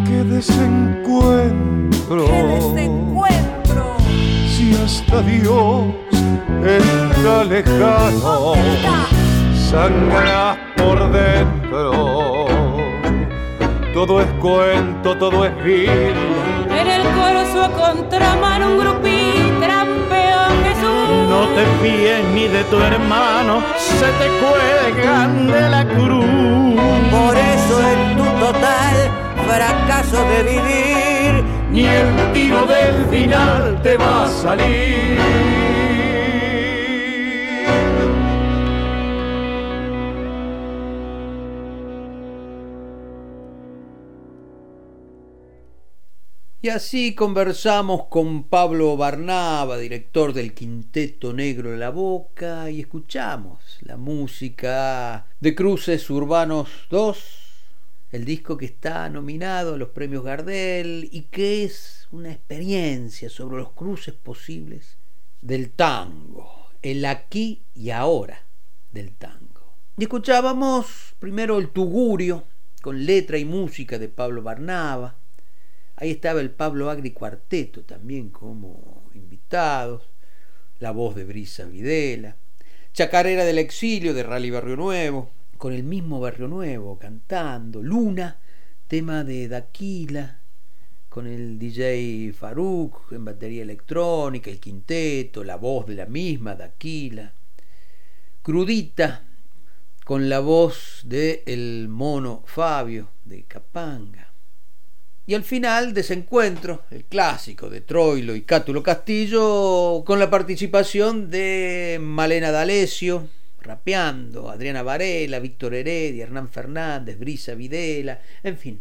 Qué desencuentro. Qué desencuentro. Si hasta Dios está lejano sangra por dentro. Todo es cuento, todo es vil. En el corso a contramano un grupín trampeó Jesús. No te fíes ni de tu hermano, se te cuelgan de la cruz. Por eso en tu total fracaso de vivir, ni el tiro del final te va a salir. Y así conversamos con Pablo Barnaba, director del Quinteto Negro de la Boca, y escuchamos la música de Cruces Urbanos 2, el disco que está nominado a los premios Gardel y que es una experiencia sobre los cruces posibles del tango el aquí y ahora del tango. Y escuchábamos primero el Tugurio, con letra y música de Pablo Barnaba. Ahí estaba el Pablo Agri Cuarteto también como invitados, la voz de Brisa Videla, Chacarera del Exilio de Rally Barrio Nuevo, con el mismo Barrio Nuevo cantando, Luna, tema de Daquila, con el DJ Faruk en batería electrónica, el quinteto, la voz de la misma Daquila, Crudita, con la voz de el mono Fabio de Capanga. Y al final, Desencuentro, el clásico de Troilo y Cátulo Castillo, con la participación de Malena D'Alessio, rapeando, Adriana Varela, Víctor Heredia, Hernán Fernández, Brisa Videla, en fin,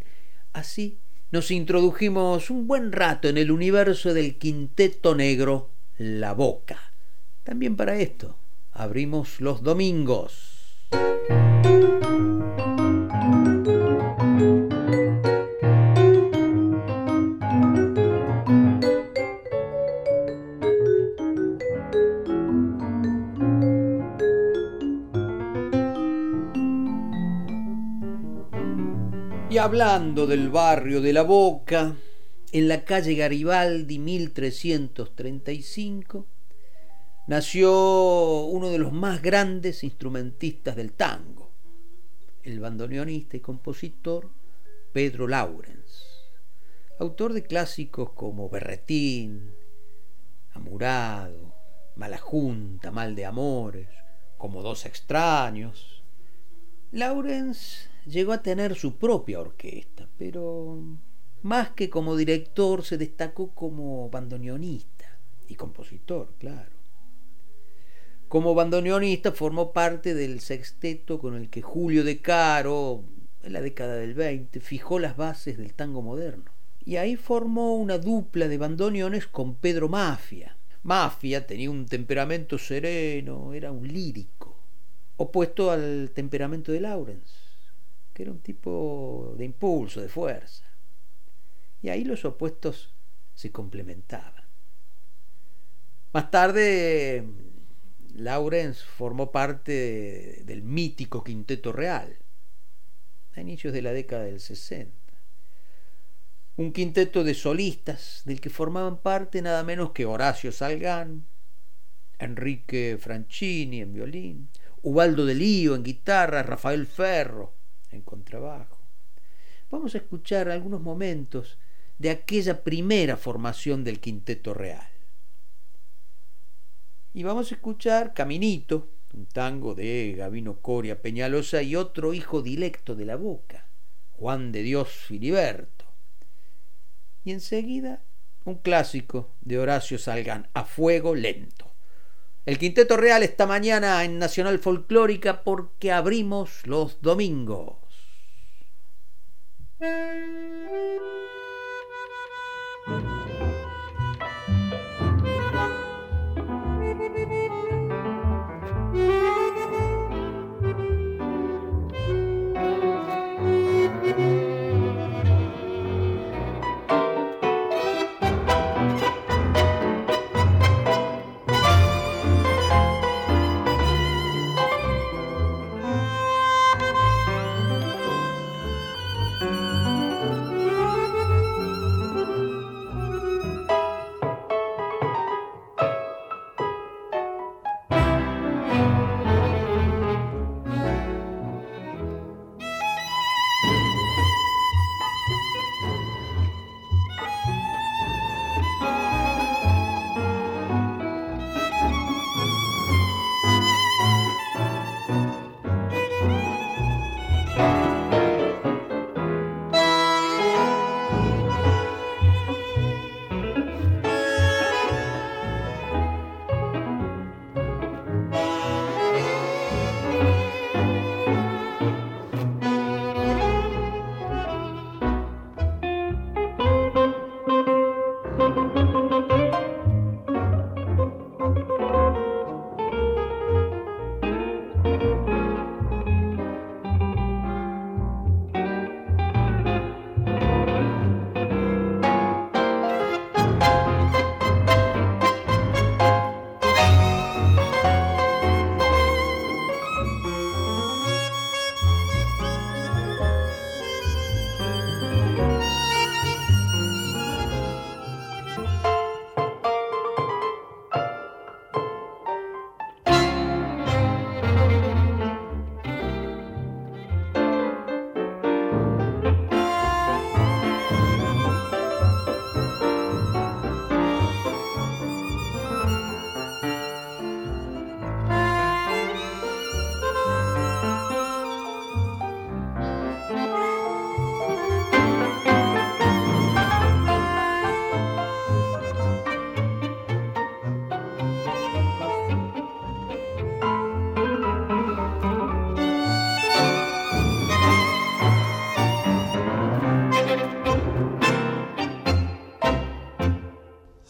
así nos introdujimos un buen rato en el universo del quinteto negro La Boca. También para esto abrimos los domingos. Hablando del barrio de La Boca, en la calle Garibaldi 1335, nació uno de los más grandes instrumentistas del tango, el bandoneonista y compositor Pedro Laurens, autor de clásicos como Berretín, Amurado, Mala Junta, Mal de Amores, como Dos Extraños. Laurens llegó a tener su propia orquesta, pero más que como director se destacó como bandoneonista y compositor, claro. Como bandoneonista formó parte del sexteto con el que Julio De Caro, en la década del 20, fijó las bases del tango moderno. Y ahí formó una dupla de bandoneones con Pedro Mafia. Mafia tenía un temperamento sereno, era un lírico, opuesto al temperamento de Lawrence era un tipo de impulso, de fuerza. Y ahí los opuestos se complementaban. Más tarde, Lawrence formó parte del mítico Quinteto Real, a inicios de la década del 60. Un quinteto de solistas del que formaban parte nada menos que Horacio Salgán, Enrique Franchini en violín, Ubaldo de Lío en guitarra, Rafael Ferro, en contrabajo. Vamos a escuchar algunos momentos de aquella primera formación del Quinteto Real. Y vamos a escuchar Caminito, un tango de Gavino Coria Peñalosa y otro hijo directo de la boca, Juan de Dios Filiberto. Y enseguida un clásico de Horacio Salgán, A Fuego Lento. El Quinteto Real esta mañana en Nacional Folclórica porque abrimos los domingos.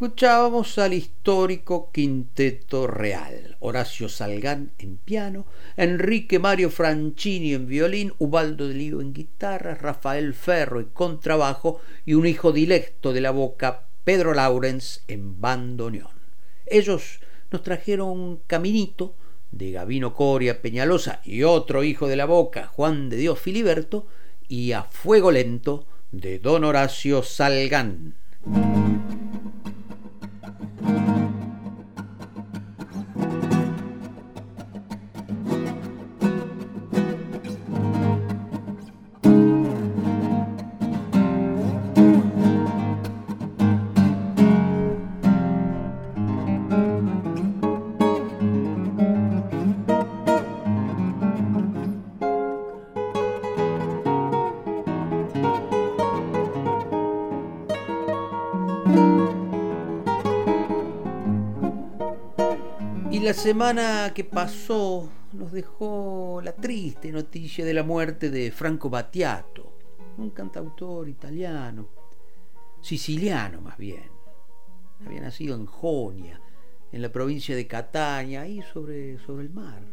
Escuchábamos al histórico Quinteto Real, Horacio Salgán en piano, Enrique Mario Franchini en violín, Ubaldo de Lío en guitarra, Rafael Ferro en contrabajo y un hijo directo de la boca, Pedro Laurens en bandoneón. Ellos nos trajeron Caminito de Gavino Coria Peñalosa y otro hijo de la boca, Juan de Dios Filiberto, y A Fuego Lento de Don Horacio Salgán. Semana que pasó nos dejó la triste noticia de la muerte de Franco Battiato, un cantautor italiano, siciliano más bien. Había nacido en Jonia, en la provincia de Catania, ahí sobre, sobre el mar.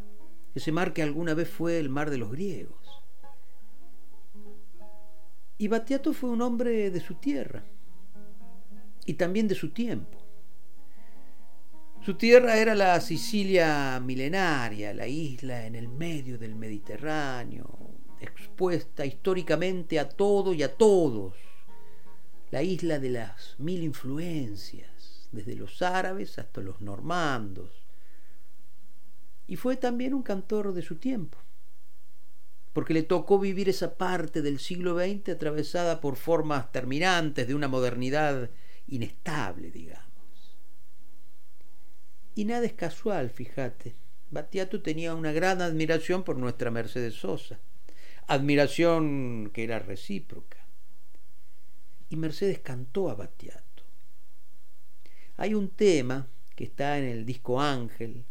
Ese mar que alguna vez fue el mar de los griegos. Y Battiato fue un hombre de su tierra y también de su tiempo. Su tierra era la Sicilia milenaria, la isla en el medio del Mediterráneo, expuesta históricamente a todo y a todos, la isla de las mil influencias, desde los árabes hasta los normandos. Y fue también un cantor de su tiempo, porque le tocó vivir esa parte del siglo XX atravesada por formas terminantes de una modernidad inestable, digamos Y nada es casual, fíjate. Batiato tenía una gran admiración por nuestra Mercedes Sosa, admiración que era recíproca. Y Mercedes cantó a Batiato. Hay un tema que está en el disco Ángel,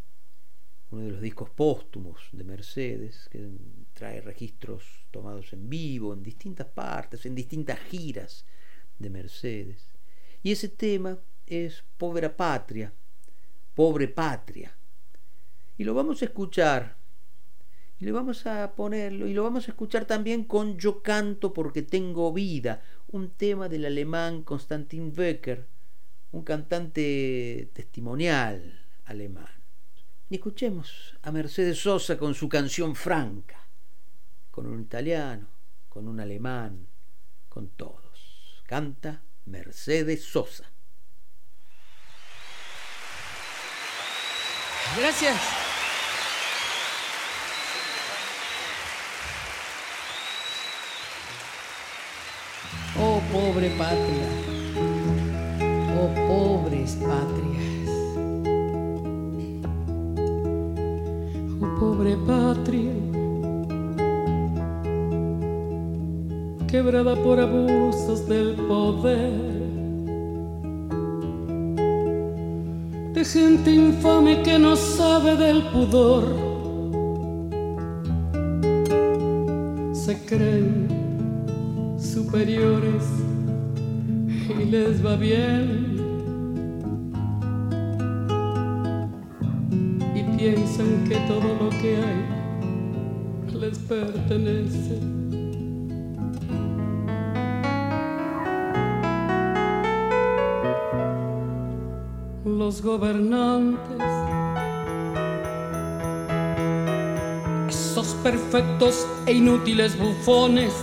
uno de los discos póstumos de Mercedes, que trae registros tomados en vivo, en distintas partes, en distintas giras de Mercedes. Y ese tema es Pobre Patria, Pobre Patria. Y lo vamos a escuchar, y le vamos a ponerlo, y lo vamos a escuchar también con Yo canto porque tengo vida, un tema del alemán Konstantin Becker, un cantante testimonial alemán. Y escuchemos a Mercedes Sosa con su canción franca, con un italiano, con un alemán, con todos. Canta Mercedes Sosa. Gracias. Oh pobre patria oh pobres patrias. Oh pobre patria, quebrada por abusos del poder. De gente infame que no sabe del pudor. Se creen superiores y les va bien. Y piensan que todo lo que hay les pertenece. Los gobernantes, esos perfectos e inútiles bufones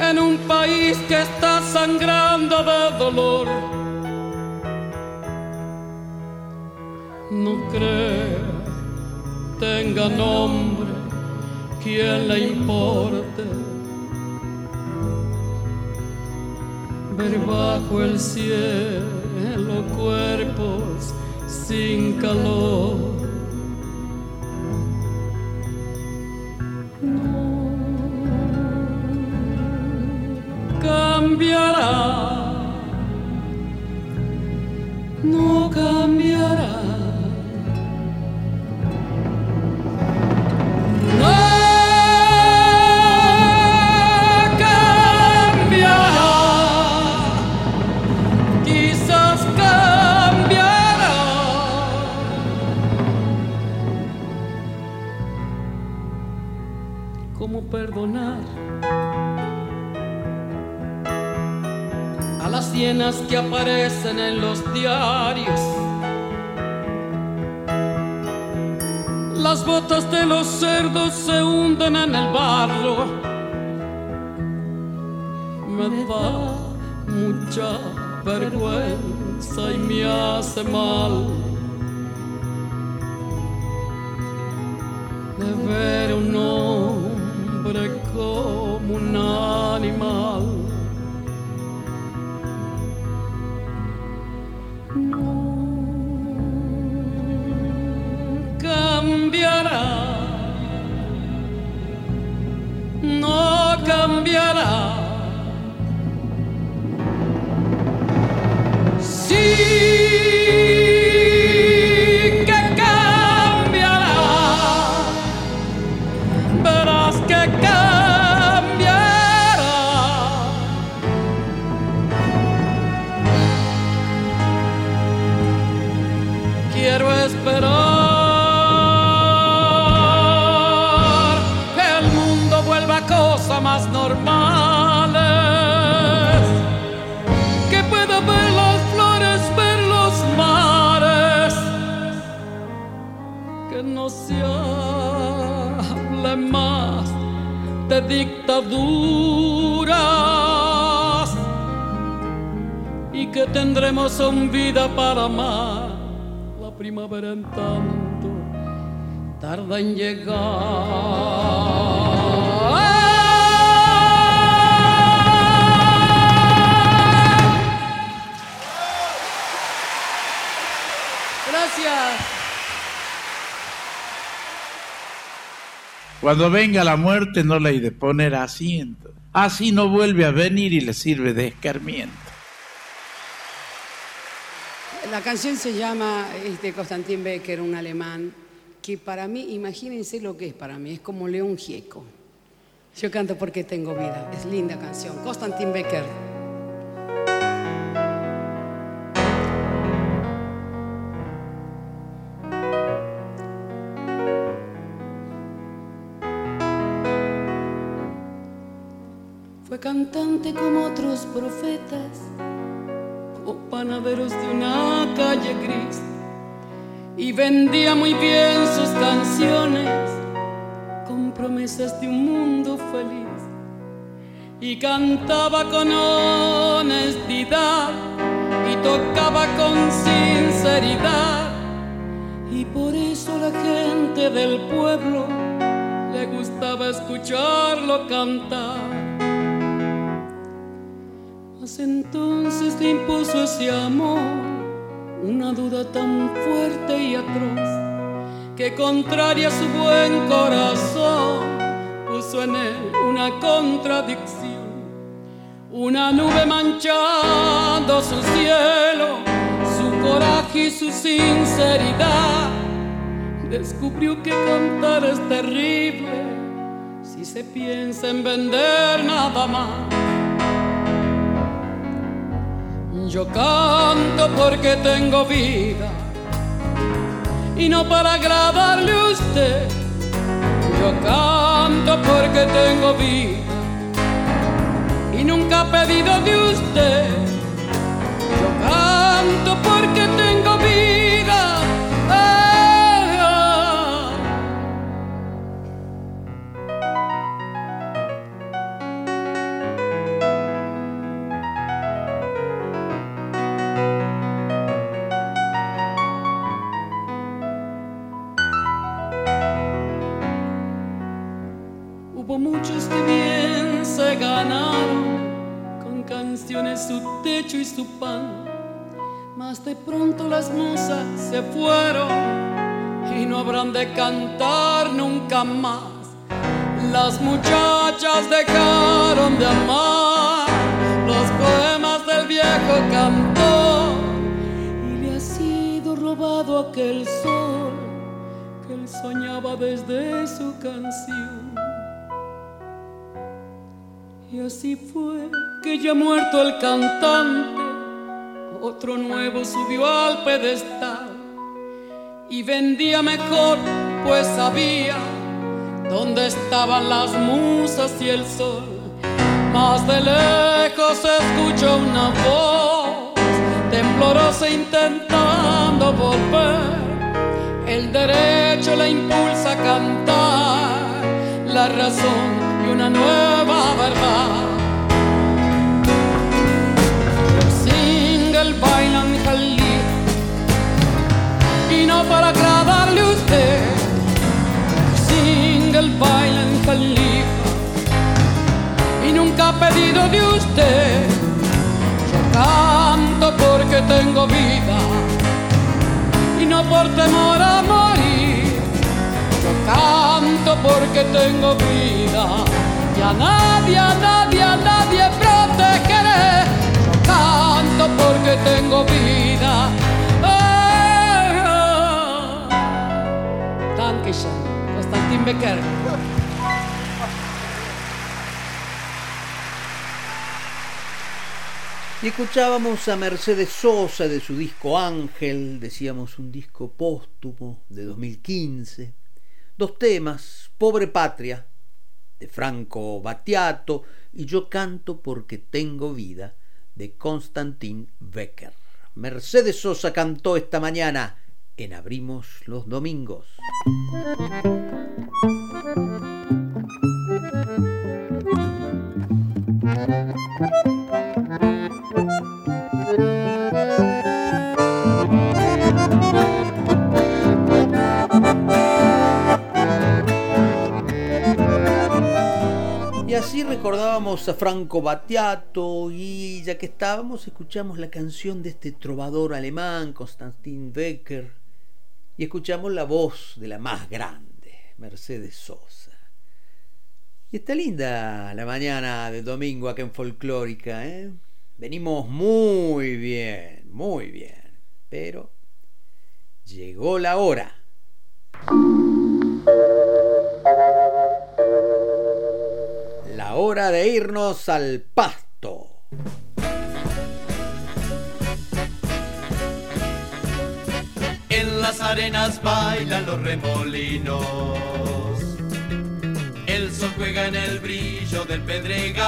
en un país que está sangrando de dolor. No cree, tenga nombre, quien le importe. Bajo el cielo cuerpos sin calor hienas que aparecen en los diarios. Las botas de los cerdos se hunden en el barro. Me da mucha vergüenza y me hace mal de ver un hombre como un animal. Dictaduras y que tendremos un vida para amar. La primavera en tanto tarda en llegar. Cuando venga la muerte no le hay de poner asiento. Así no vuelve a venir y le sirve de escarmiento. La canción se llama este, Constantin Becker, un alemán, que para mí, imagínense lo que es para mí, es como León Gieco. Yo canto porque tengo vida, es linda canción. Constantin Becker. Cantante como otros profetas o panaderos de una calle gris. Y vendía muy bien sus canciones con promesas de un mundo feliz. Y cantaba con honestidad y tocaba con sinceridad. Y por eso la gente del pueblo le gustaba escucharlo cantar. Mas entonces le impuso ese amor una duda tan fuerte y atroz que contraria a su buen corazón puso en él una contradicción, una nube manchando su cielo, su coraje y su sinceridad. Descubrió que cantar es terrible si se piensa en vender nada más. Yo canto porque tengo vida y no para agradarle a usted. Yo canto porque tengo vida y nunca he pedido de usted. Yo canto porque su techo y su pan, mas de pronto las musas se fueron y no habrán de cantar nunca más. Las muchachas dejaron de amar los poemas del viejo cantor y le ha sido robado aquel sol que él soñaba desde su canción. Y así fue que ya muerto el cantante, otro nuevo subió al pedestal y vendía mejor, pues sabía dónde estaban las musas y el sol. Más de lejos escuchó una voz temblorosa intentando volver. El derecho la impulsa a cantar, la razón una nueva verdad. Single bailan jalí y no para agradarle a usted. Single bailan jalí y nunca he pedido de usted. Yo canto porque tengo vida y no por temor a morir. Yo canto porque tengo vida a nadie, a nadie, a nadie protegeré. Yo canto porque tengo vida. Dankeschön, Konstantin Becker. Y escuchábamos a Mercedes Sosa de su disco Ángel, decíamos un disco póstumo de 2015. Dos temas, Pobre Patria, de Franco Battiato, y Yo canto porque tengo vida, de Constantin Becker. Mercedes Sosa cantó esta mañana en Abrimos los Domingos. Y así recordábamos a Franco Battiato y ya que estábamos escuchamos la canción de este trovador alemán, Constantin Becker, y escuchamos la voz de la más grande, Mercedes Sosa. Y está linda la mañana de domingo acá en Folclórica, ¿eh? Venimos muy bien, muy bien, pero llegó la hora. La hora de irnos al pasto. En las arenas bailan los remolinos. El sol juega en el brillo del pedregal.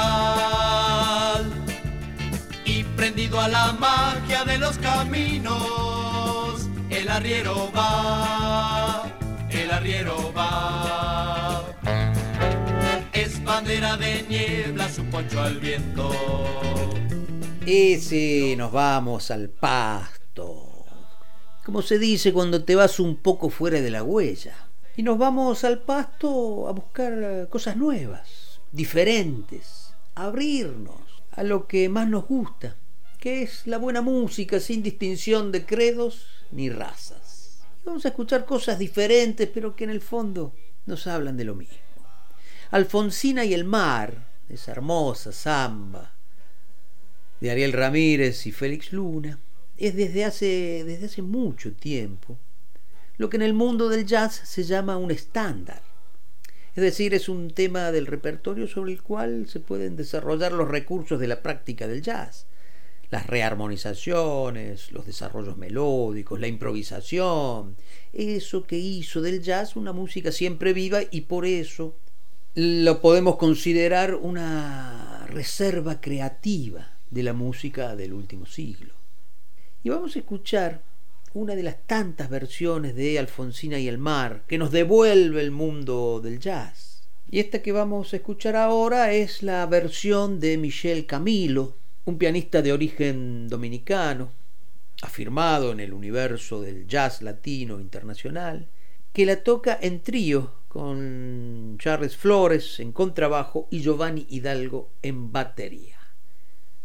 Y prendido a la magia de los caminos, el arriero va, el arriero va. Bandera de niebla, su poncho al viento. Y si nos vamos al pasto como se dice cuando te vas un poco fuera de la huella. Y nos vamos al pasto a buscar cosas nuevas, diferentes, abrirnos a lo que más nos gusta, que es la buena música sin distinción de credos ni razas. vamos a escuchar cosas diferentes, pero que en el fondo nos hablan de lo mismo. Alfonsina y el mar, esa hermosa samba de Ariel Ramírez y Félix Luna, es desde hace, desde hace mucho tiempo lo que en el mundo del jazz se llama un estándar. Es decir, es un tema del repertorio sobre el cual se pueden desarrollar los recursos de la práctica del jazz. Las rearmonizaciones, los desarrollos melódicos, la improvisación, eso que hizo del jazz una música siempre viva y por eso lo podemos considerar una reserva creativa de la música del último siglo. Y vamos a escuchar una de las tantas versiones de Alfonsina y el mar que nos devuelve el mundo del jazz. Y esta que vamos a escuchar ahora es la versión de Michel Camilo, un pianista de origen dominicano, afirmado en el universo del jazz latino internacional, que la toca en trío con Charles Flores en contrabajo y Giovanni Hidalgo en batería.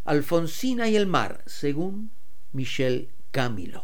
Alfonsina y el mar, según Michel Camilo.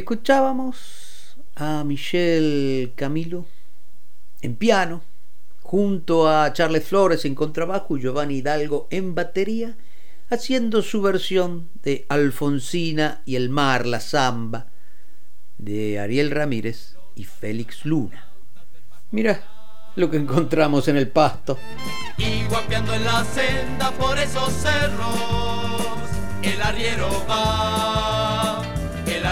Escuchábamos a Michelle Camilo en piano, junto a Charles Flores en contrabajo y Giovanni Hidalgo en batería, haciendo su versión de Alfonsina y el mar, la samba, de Ariel Ramírez y Félix Luna. Mira lo que encontramos en el pasto. Y guapeando en la senda por esos cerros, el arriero va,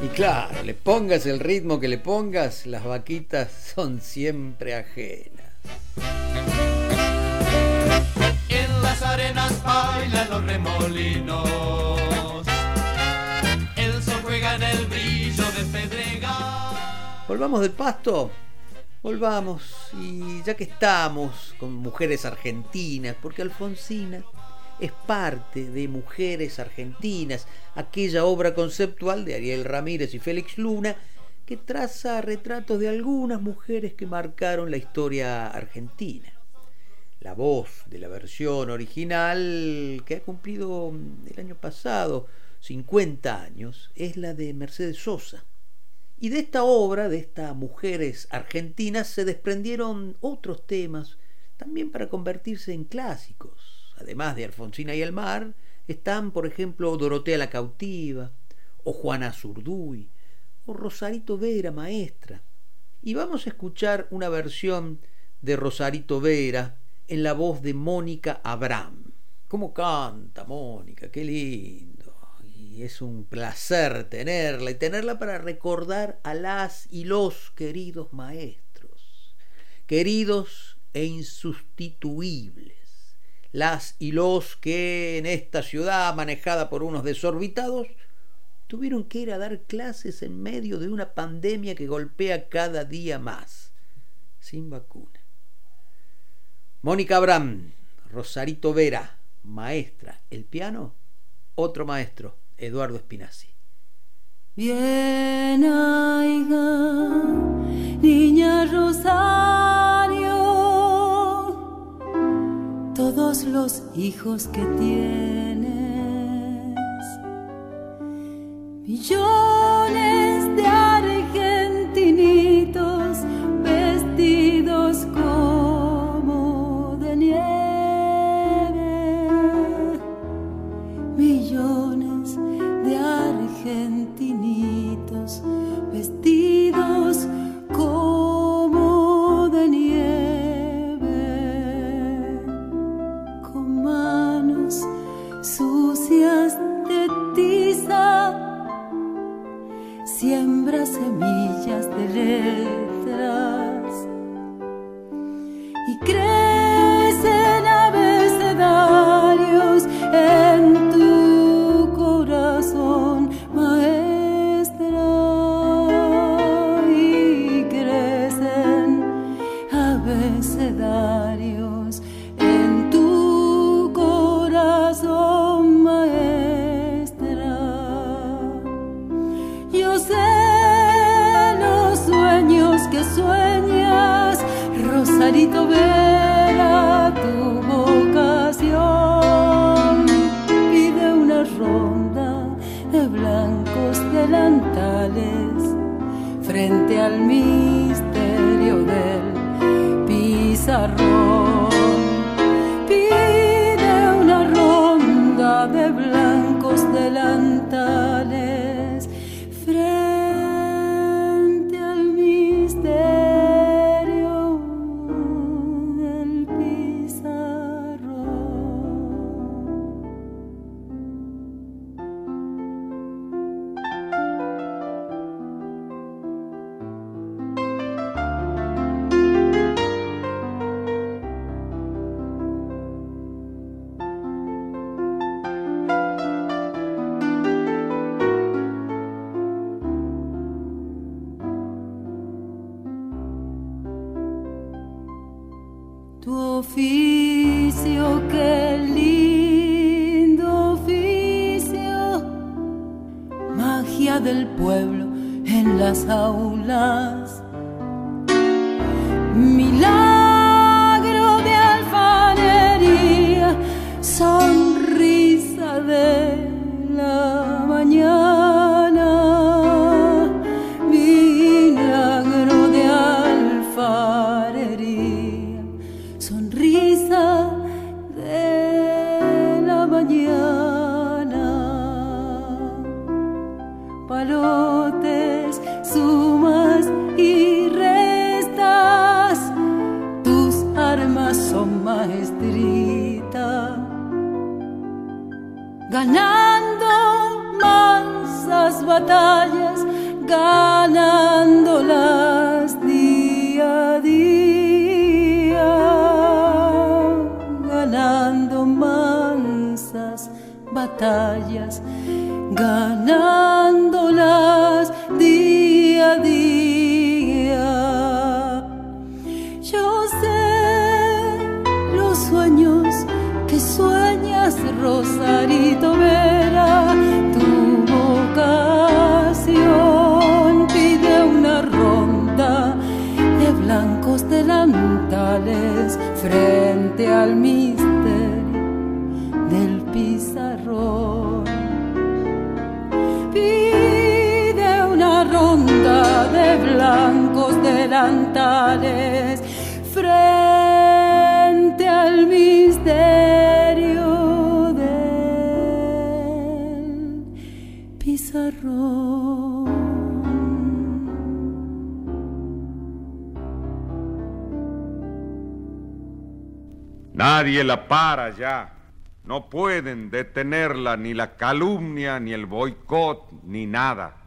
Y claro, le pongas el ritmo que le pongas, las vaquitas son siempre ajenas. En las arenas bailan los remolinos. El sol juega en el brillo del pedregal. Volvamos del pasto. Volvamos. Y ya que estamos con mujeres argentinas, porque Alfonsina es parte de Mujeres Argentinas, aquella obra conceptual de Ariel Ramírez y Félix Luna que traza retratos de algunas mujeres que marcaron la historia argentina. La voz de la versión original, que ha cumplido el año pasado 50 años, es la de Mercedes Sosa. Y de esta obra, de estas mujeres argentinas, se desprendieron otros temas, también para convertirse en clásicos además de Alfonsina y el mar, están, por ejemplo, Dorotea la cautiva, o Juana Zurduy, o Rosarito Vera, maestra. Y vamos a escuchar una versión de Rosarito Vera en la voz de Mónica Abraham. ¿Cómo canta Mónica? Qué lindo. Y es un placer tenerla y tenerla para recordar a las y los queridos maestros, queridos e insustituibles las y los que en esta ciudad manejada por unos desorbitados tuvieron que ir a dar clases en medio de una pandemia que golpea cada día más, sin vacuna. Mónica Abraham, Rosarito Vera, maestra, el piano, otro maestro, Eduardo Espinazzi. Bien, niña Rosario todos los hijos que tienes, millones de blancos delantales frente al misterio del pizarrón. Nadie la para ya. No pueden detenerla ni la calumnia, ni el boicot, ni nada.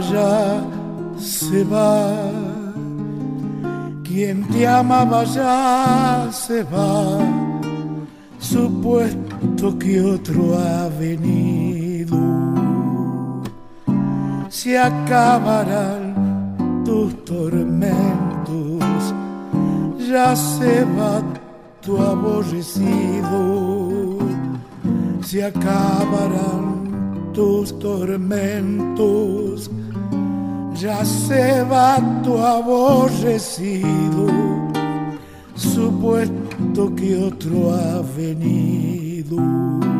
Ya se va. Quien te amaba ya se va, supuesto que otro ha venido. Se acabarán tus tormentos, ya se va tu aborrecido, se acabarán tus tormentos ya se va tu aborrecido, supuesto que otro ha venido.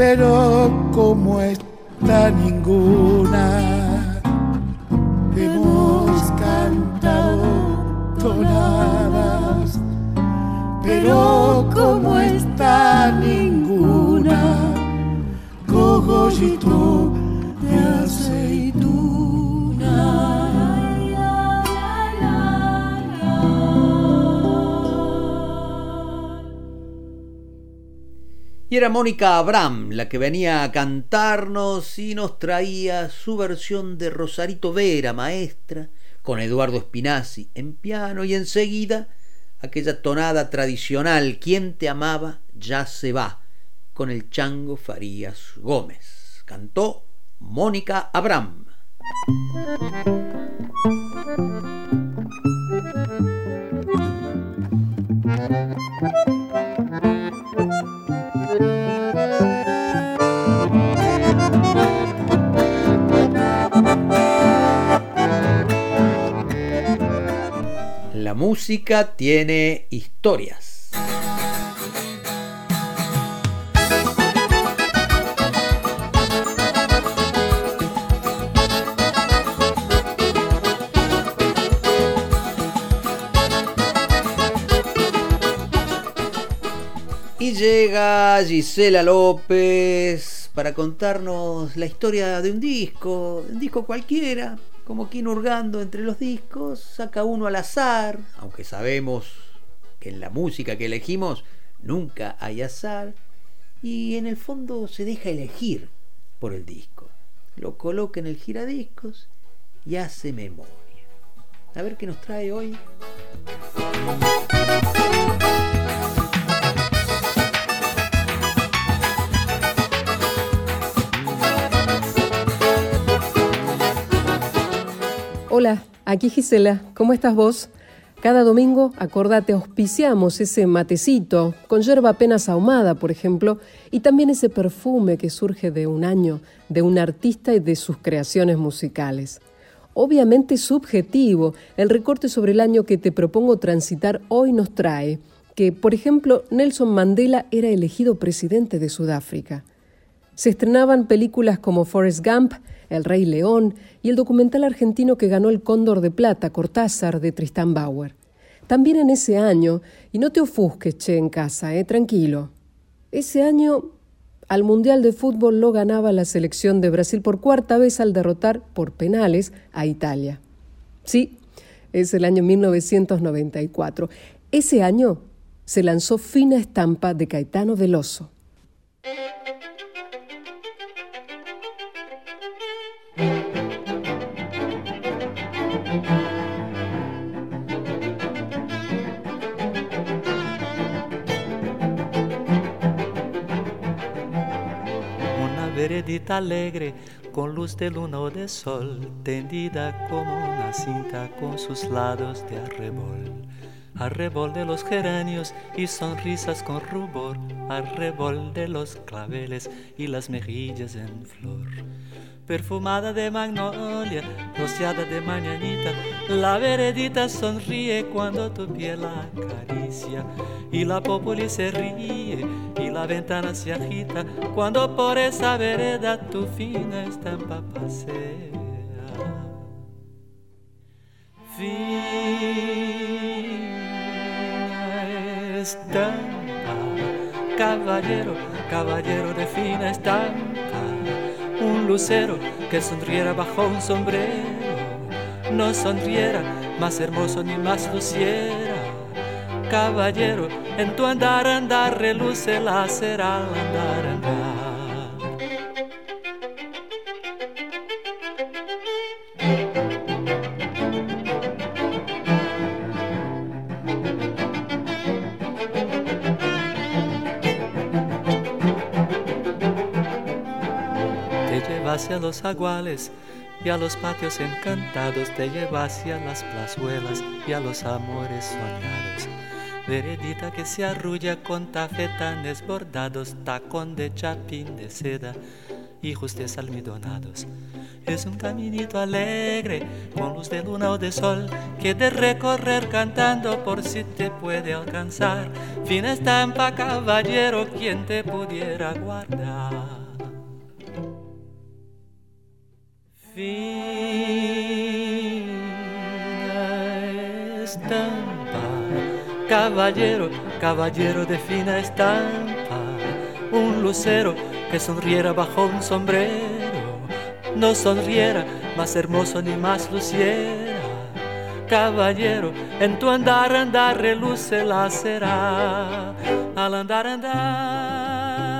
Pero como está ninguna, hemos cantado tonadas, pero como está ninguna, cogollito era Mónica Abram la que venía a cantarnos y nos traía su versión de Rosarito Vera, maestra, con Eduardo Spinazzi en piano y enseguida aquella tonada tradicional, ¿Quién te amaba? ya se va, con el chango Farías Gómez. Cantó Mónica Abram. La música tiene historias. Llega Gisela López para contarnos la historia de un disco, un disco cualquiera, como quien hurgando entre los discos, saca uno al azar, aunque sabemos que en la música que elegimos nunca hay azar, y en el fondo se deja elegir por el disco. Lo coloca en el giradiscos y hace memoria. A ver qué nos trae hoy. Hola, aquí Gisela, ¿cómo estás vos? Cada domingo, acordate, auspiciamos ese matecito con yerba apenas ahumada, por ejemplo, y también ese perfume que surge de un año, de un artista y de sus creaciones musicales. Obviamente subjetivo, el recorte sobre el año que te propongo transitar hoy nos trae que, por ejemplo, Nelson Mandela era elegido presidente de Sudáfrica. Se estrenaban películas como Forrest Gump, El Rey León y el documental argentino que ganó el Cóndor de Plata, Cortázar, de Tristán Bauer. También en ese año, y no te ofusques, che, en casa, eh, tranquilo. Ese año al Mundial de Fútbol lo ganaba la selección de Brasil por cuarta vez al derrotar por penales a Italia. Sí, es el año 1994. Ese año se lanzó Fina Estampa de Caetano Veloso. Alegre con luz de luna de sol, tendida como una cinta con sus lados de arrebol. Arrebol de los geranios y sonrisas con rubor, arrebol de los claveles y las mejillas en flor perfumada de magnolia, rociada de mañanita. La veredita sonríe cuando tu piel la acaricia y la populi se ríe y la ventana se agita cuando por esa vereda tu fina estampa pasea. Fina estampa, caballero, caballero de fina estampa un lucero que sonriera bajo un sombrero, no sonriera más hermoso ni más luciera. Caballero, en tu andar, andar, reluce la andar, andar. Los aguales y a los patios encantados te lleva hacia las plazuelas y a los amores soñados. Veredita que se arrulla con tafetanes bordados, tacón de chapín de seda, hijos de almidonados. Es un caminito alegre, con luz de luna o de sol, que de recorrer cantando por si te puede alcanzar. Fina estampa, caballero, quien te pudiera guardar. Fina estampa, caballero, caballero de fina estampa, un lucero que sonriera bajo un sombrero, no sonriera más hermoso ni más luciera. Caballero, en tu andar, andar, reluce la cera, al andar, andar.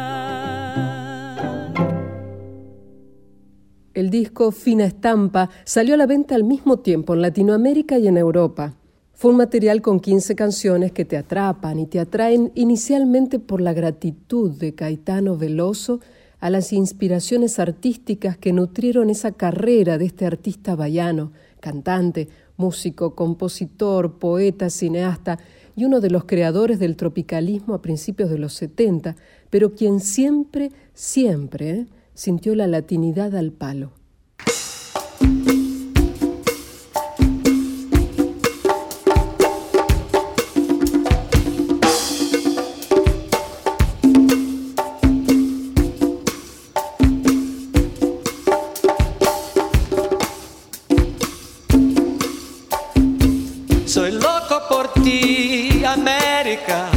El disco Fina Estampa salió a la venta al mismo tiempo en Latinoamérica y en Europa. Fue un material con 15 canciones que te atrapan y te atraen inicialmente por la gratitud de Caetano Veloso a las inspiraciones artísticas que nutrieron esa carrera de este artista bayano, cantante, músico, compositor, poeta, cineasta y uno de los creadores del tropicalismo a principios de los 70, pero quien siempre, siempre ¿eh? Sintió la latinidad al palo. Soy loco por ti, América.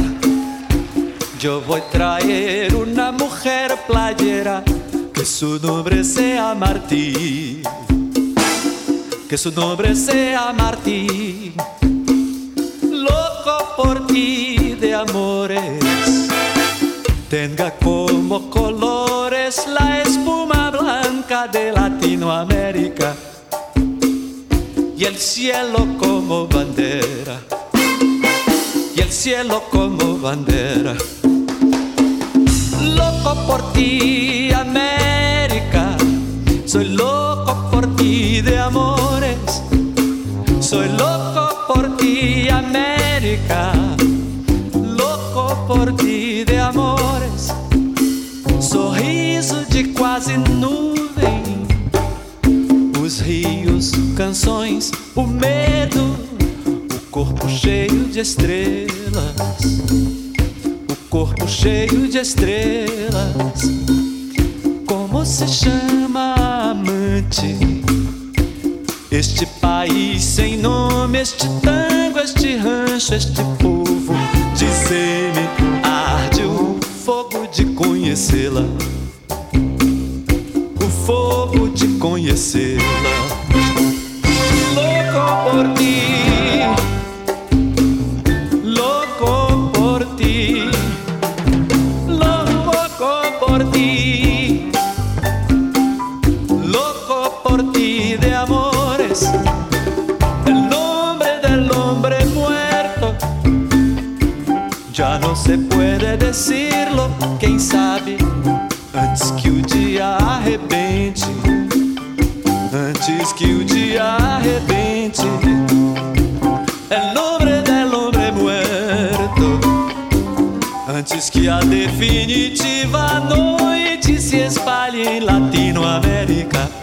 Yo voy a traer una mujer playera que su nombre sea Martí. Que su nombre sea Martí. Loco por ti de amores. Tenga como colores la espuma blanca de Latinoamérica y el cielo como bandera, y el cielo como bandera. Loco por ti, América, soy loco por ti de amores, soy loco por ti, América, loco por ti de amores, sorriso de quase nuvem. Os rios, canções, o medo, o corpo cheio de estrelas, corpo cheio de estrelas. Como se chama amante? Este país sem nome, este tango, este rancho, este povo. Dizer-me, arde o fogo de conhecê-la o fogo de conhecê-la. Antes que o dia arrebente. El nombre del hombre muerto, antes que a definitiva noite se espalhe em Latinoamérica.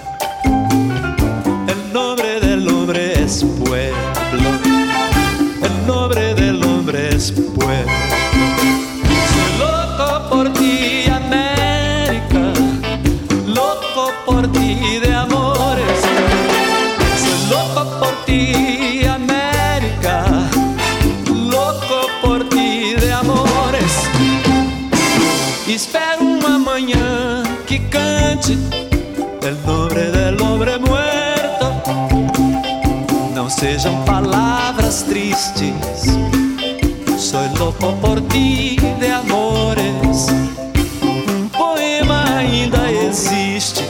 Sejam palavras tristes. Soy loco por ti de amores. Um poema ainda existe.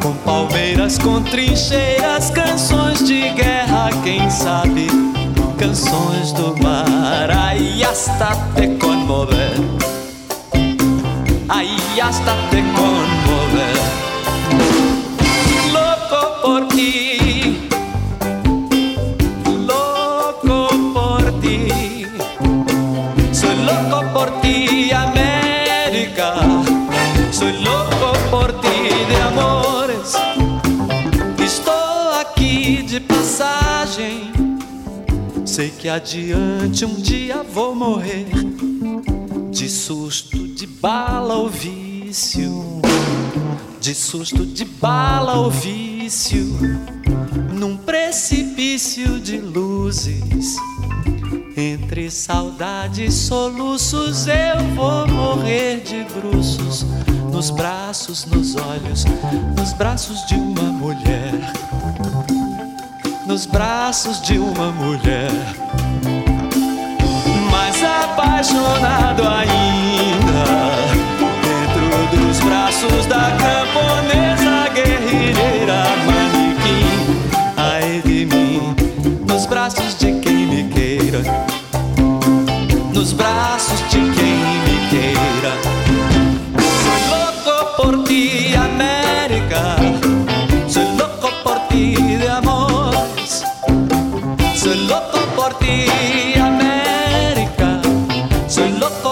Com palmeiras, com trincheiras, canções de guerra, quem sabe? Canções do mar, aí hasta te conmover. Aí hasta adiante um dia vou morrer de susto de bala ou vício, de susto de bala ou vício, num precipício de luzes. Entre saudades e soluços eu vou morrer de bruços nos braços, nos olhos, nos braços de uma mulher. Nos braços de uma mulher. sola Look.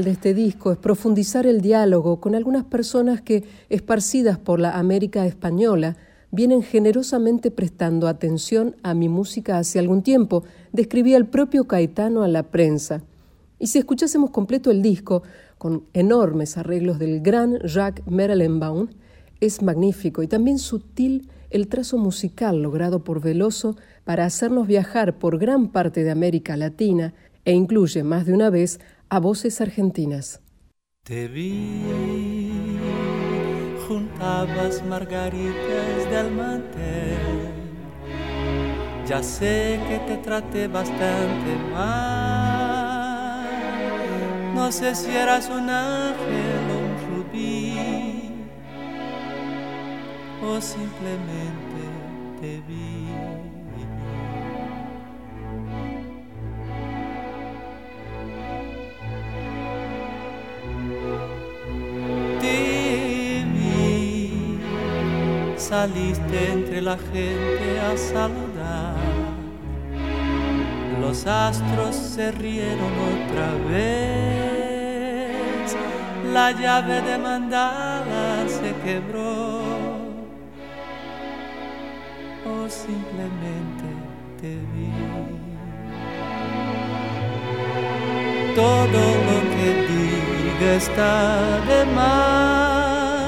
De este disco es profundizar el diálogo con algunas personas que, esparcidas por la América española, vienen generosamente prestando atención a mi música hace algún tiempo, describía el propio Caetano a la prensa. Y si escuchásemos completo el disco, con enormes arreglos del gran Jacques Merlenbaum, es magnífico y también sutil el trazo musical logrado por Veloso para hacernos viajar por gran parte de América Latina e incluye más de una vez a voces argentinas. Te vi, juntabas margaritas del mantel. Ya sé que te traté bastante mal. No sé si eras un ángel o un rubí, o simplemente te vi. Saliste entre la gente a saludar. Los astros se rieron otra vez. La llave de mandala se quebró. O simplemente te vi. Todo lo está de más.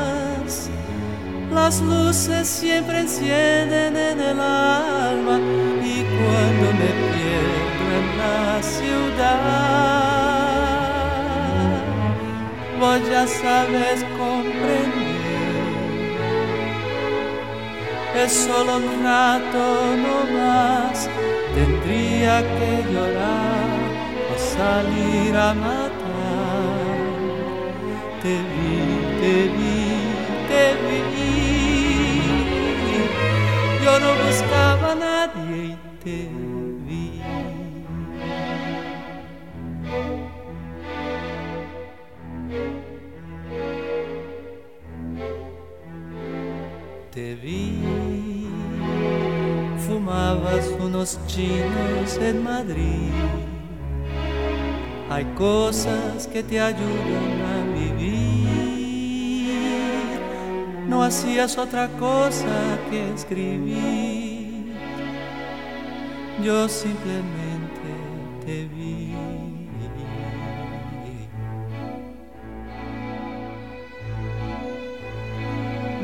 Las luces siempre encienden en el alma y cuando me pierdo en la ciudad. Vos ya sabes comprender, es solo un rato no más, tendría que llorar o salir a matar. Te vi, te vi, te vi. Yo no buscaba a nadie y te vi. Te vi, fumabas unos chinos en Madrid. Hay cosas que te ayudan a No hacías otra cosa que escribir. Yo simplemente te vi.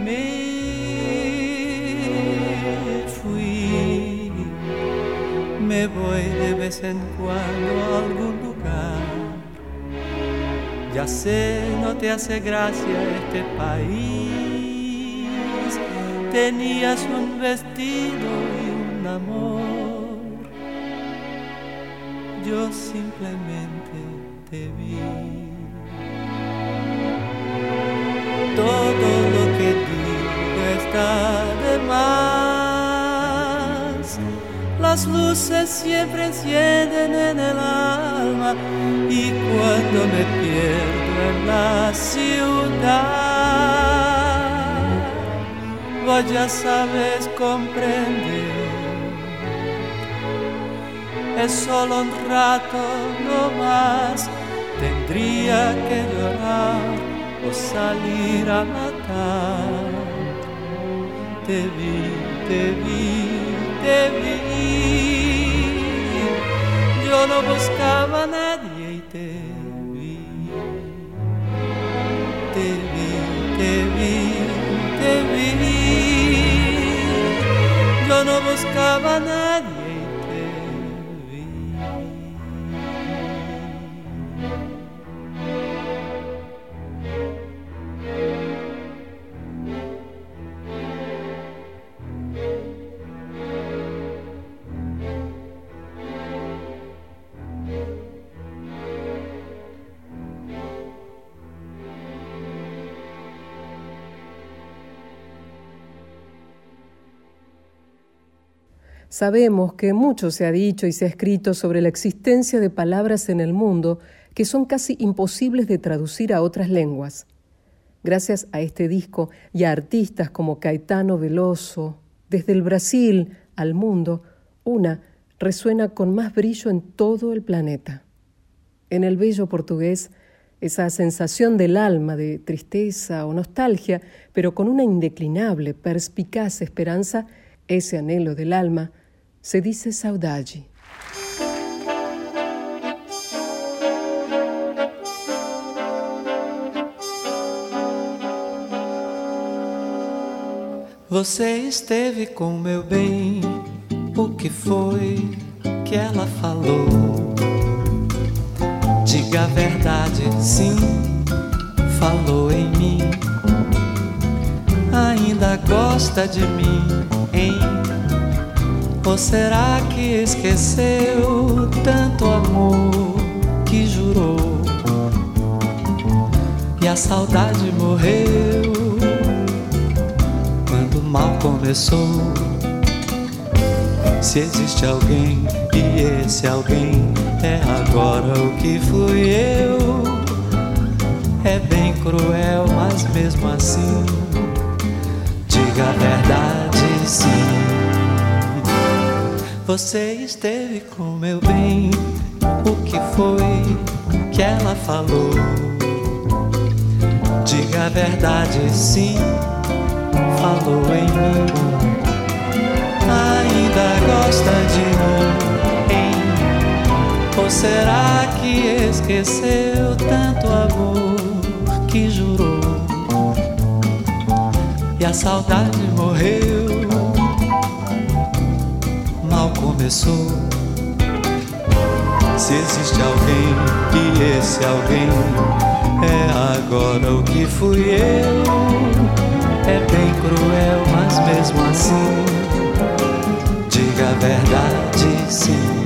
Me fui, me voy de vez en cuando a algún lugar. Ya sé, no te hace gracia este país. Tenías un vestido y un amor. Yo simplemente te vi. Todo lo que digo está de más. Las luces siempre encienden en el alma y cuando me pierdo en la ciudad, ya sabes comprender. Es solo un rato no más, tendría que llorar o salir a matar. Te vi, te vi, te vi. Yo no buscaba a nadie y te vi. Te vi, te vi, te vi. No buscaba a Sabemos que mucho se ha dicho y se ha escrito sobre la existencia de palabras en el mundo que son casi imposibles de traducir a otras lenguas. Gracias a este disco y a artistas como Caetano Veloso, desde el Brasil al mundo, una resuena con más brillo en todo el planeta. En el bello portugués, esa sensación del alma de tristeza o nostalgia, pero con una indeclinable, perspicaz esperanza, ese anhelo del alma, se dice saudade. Você esteve com meu bem, o que foi que ela falou? Diga a verdade, sim, falou em mim. Ainda gosta de mim, hein? Ou será que esqueceu tanto amor que jurou? E a saudade morreu quando o mal começou. Se existe alguém e esse alguém é agora o que fui eu, é bem cruel, mas mesmo assim, diga a verdade sim. Você esteve com meu bem, o que foi que ela falou? Diga a verdade sim falou em mim. Ainda gosta de mim, hein? Ou será que esqueceu tanto amor que jurou? E a saudade morreu, começou. Se existe alguém e esse alguém é agora o que fui eu, é bem cruel, mas mesmo assim, diga a verdade sim.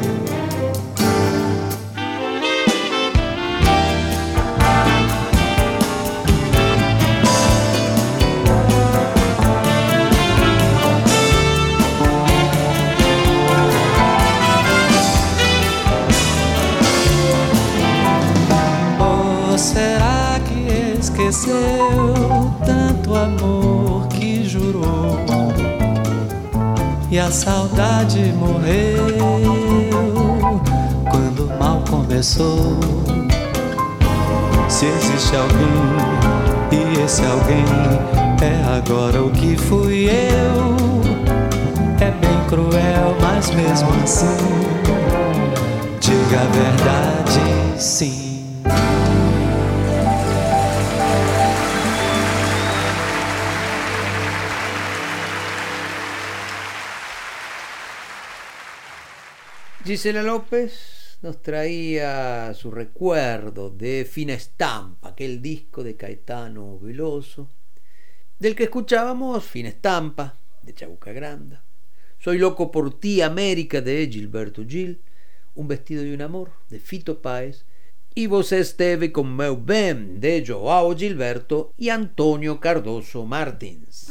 Saudade morreu quando o mal começou. Se existe alguém e esse alguém é agora o que fui eu, é bem cruel, mas mesmo assim, diga a verdade, sim. Gisela López nos traía su recuerdo de Fina Estampa, aquel disco de Caetano Veloso, del que escuchábamos Fina Estampa, de Chabuca Granda, Soy loco por ti, América, de Gilberto Gil, Un vestido de un amor, de Fito Páez, y Vos esteve con meu bem, de Joao Gilberto y Antonio Cardoso Martins.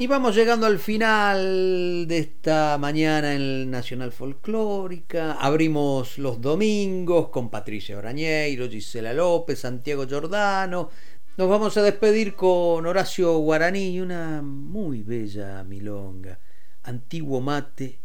Y vamos llegando al final de esta mañana en Nacional Folclórica. Abrimos los domingos con Patricia Orañeiro, Gisela López, Santiago Giordano. Nos vamos a despedir con Horacio Guaraní y una muy bella milonga, antiguo mate.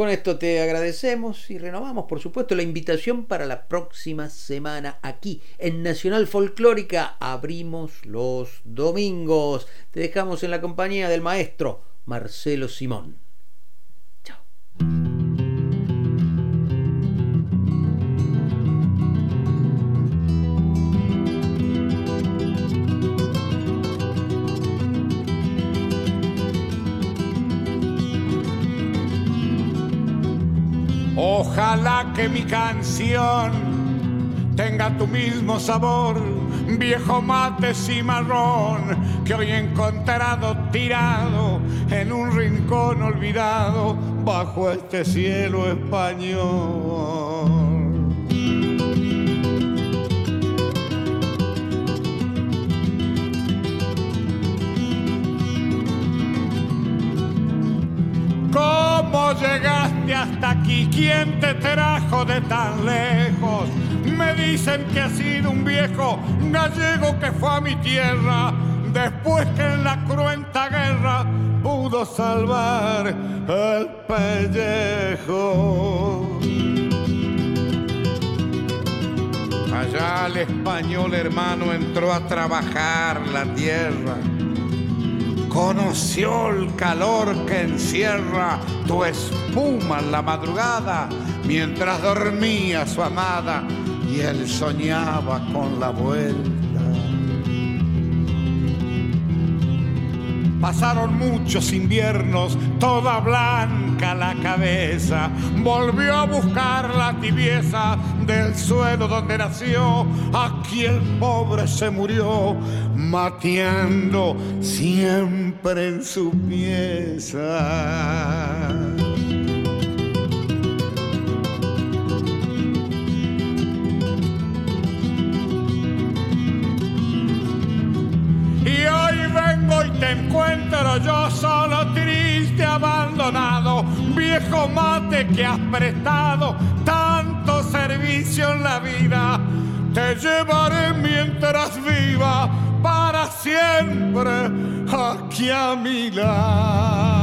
Con esto te agradecemos y renovamos, por supuesto, la invitación para la próxima semana aquí en Nacional Folclórica. Abrimos los domingos. Te dejamos en la compañía del maestro Marcelo Simón. Ojalá que mi canción tenga tu mismo sabor, viejo mate cimarrón que hoy he encontrado tirado en un rincón olvidado bajo este cielo español. Aquí? ¿Quién te trajo de tan lejos? Me dicen que ha sido un viejo gallego que fue a mi tierra después que en la cruenta guerra pudo salvar el pellejo. Allá el español hermano entró a trabajar la tierra conoció el calor que encierra tu espuma en la madrugada mientras dormía su amada y él soñaba con la vuelta. Pasaron muchos inviernos, toda blanca la cabeza. Volvió a buscar la tibieza del suelo donde nació. Aquí el pobre se murió, mateando siempre en su pieza. Encuentro yo solo, triste, abandonado, viejo mate que has prestado tanto servicio en la vida. Te llevaré mientras viva para siempre aquí a mi lado.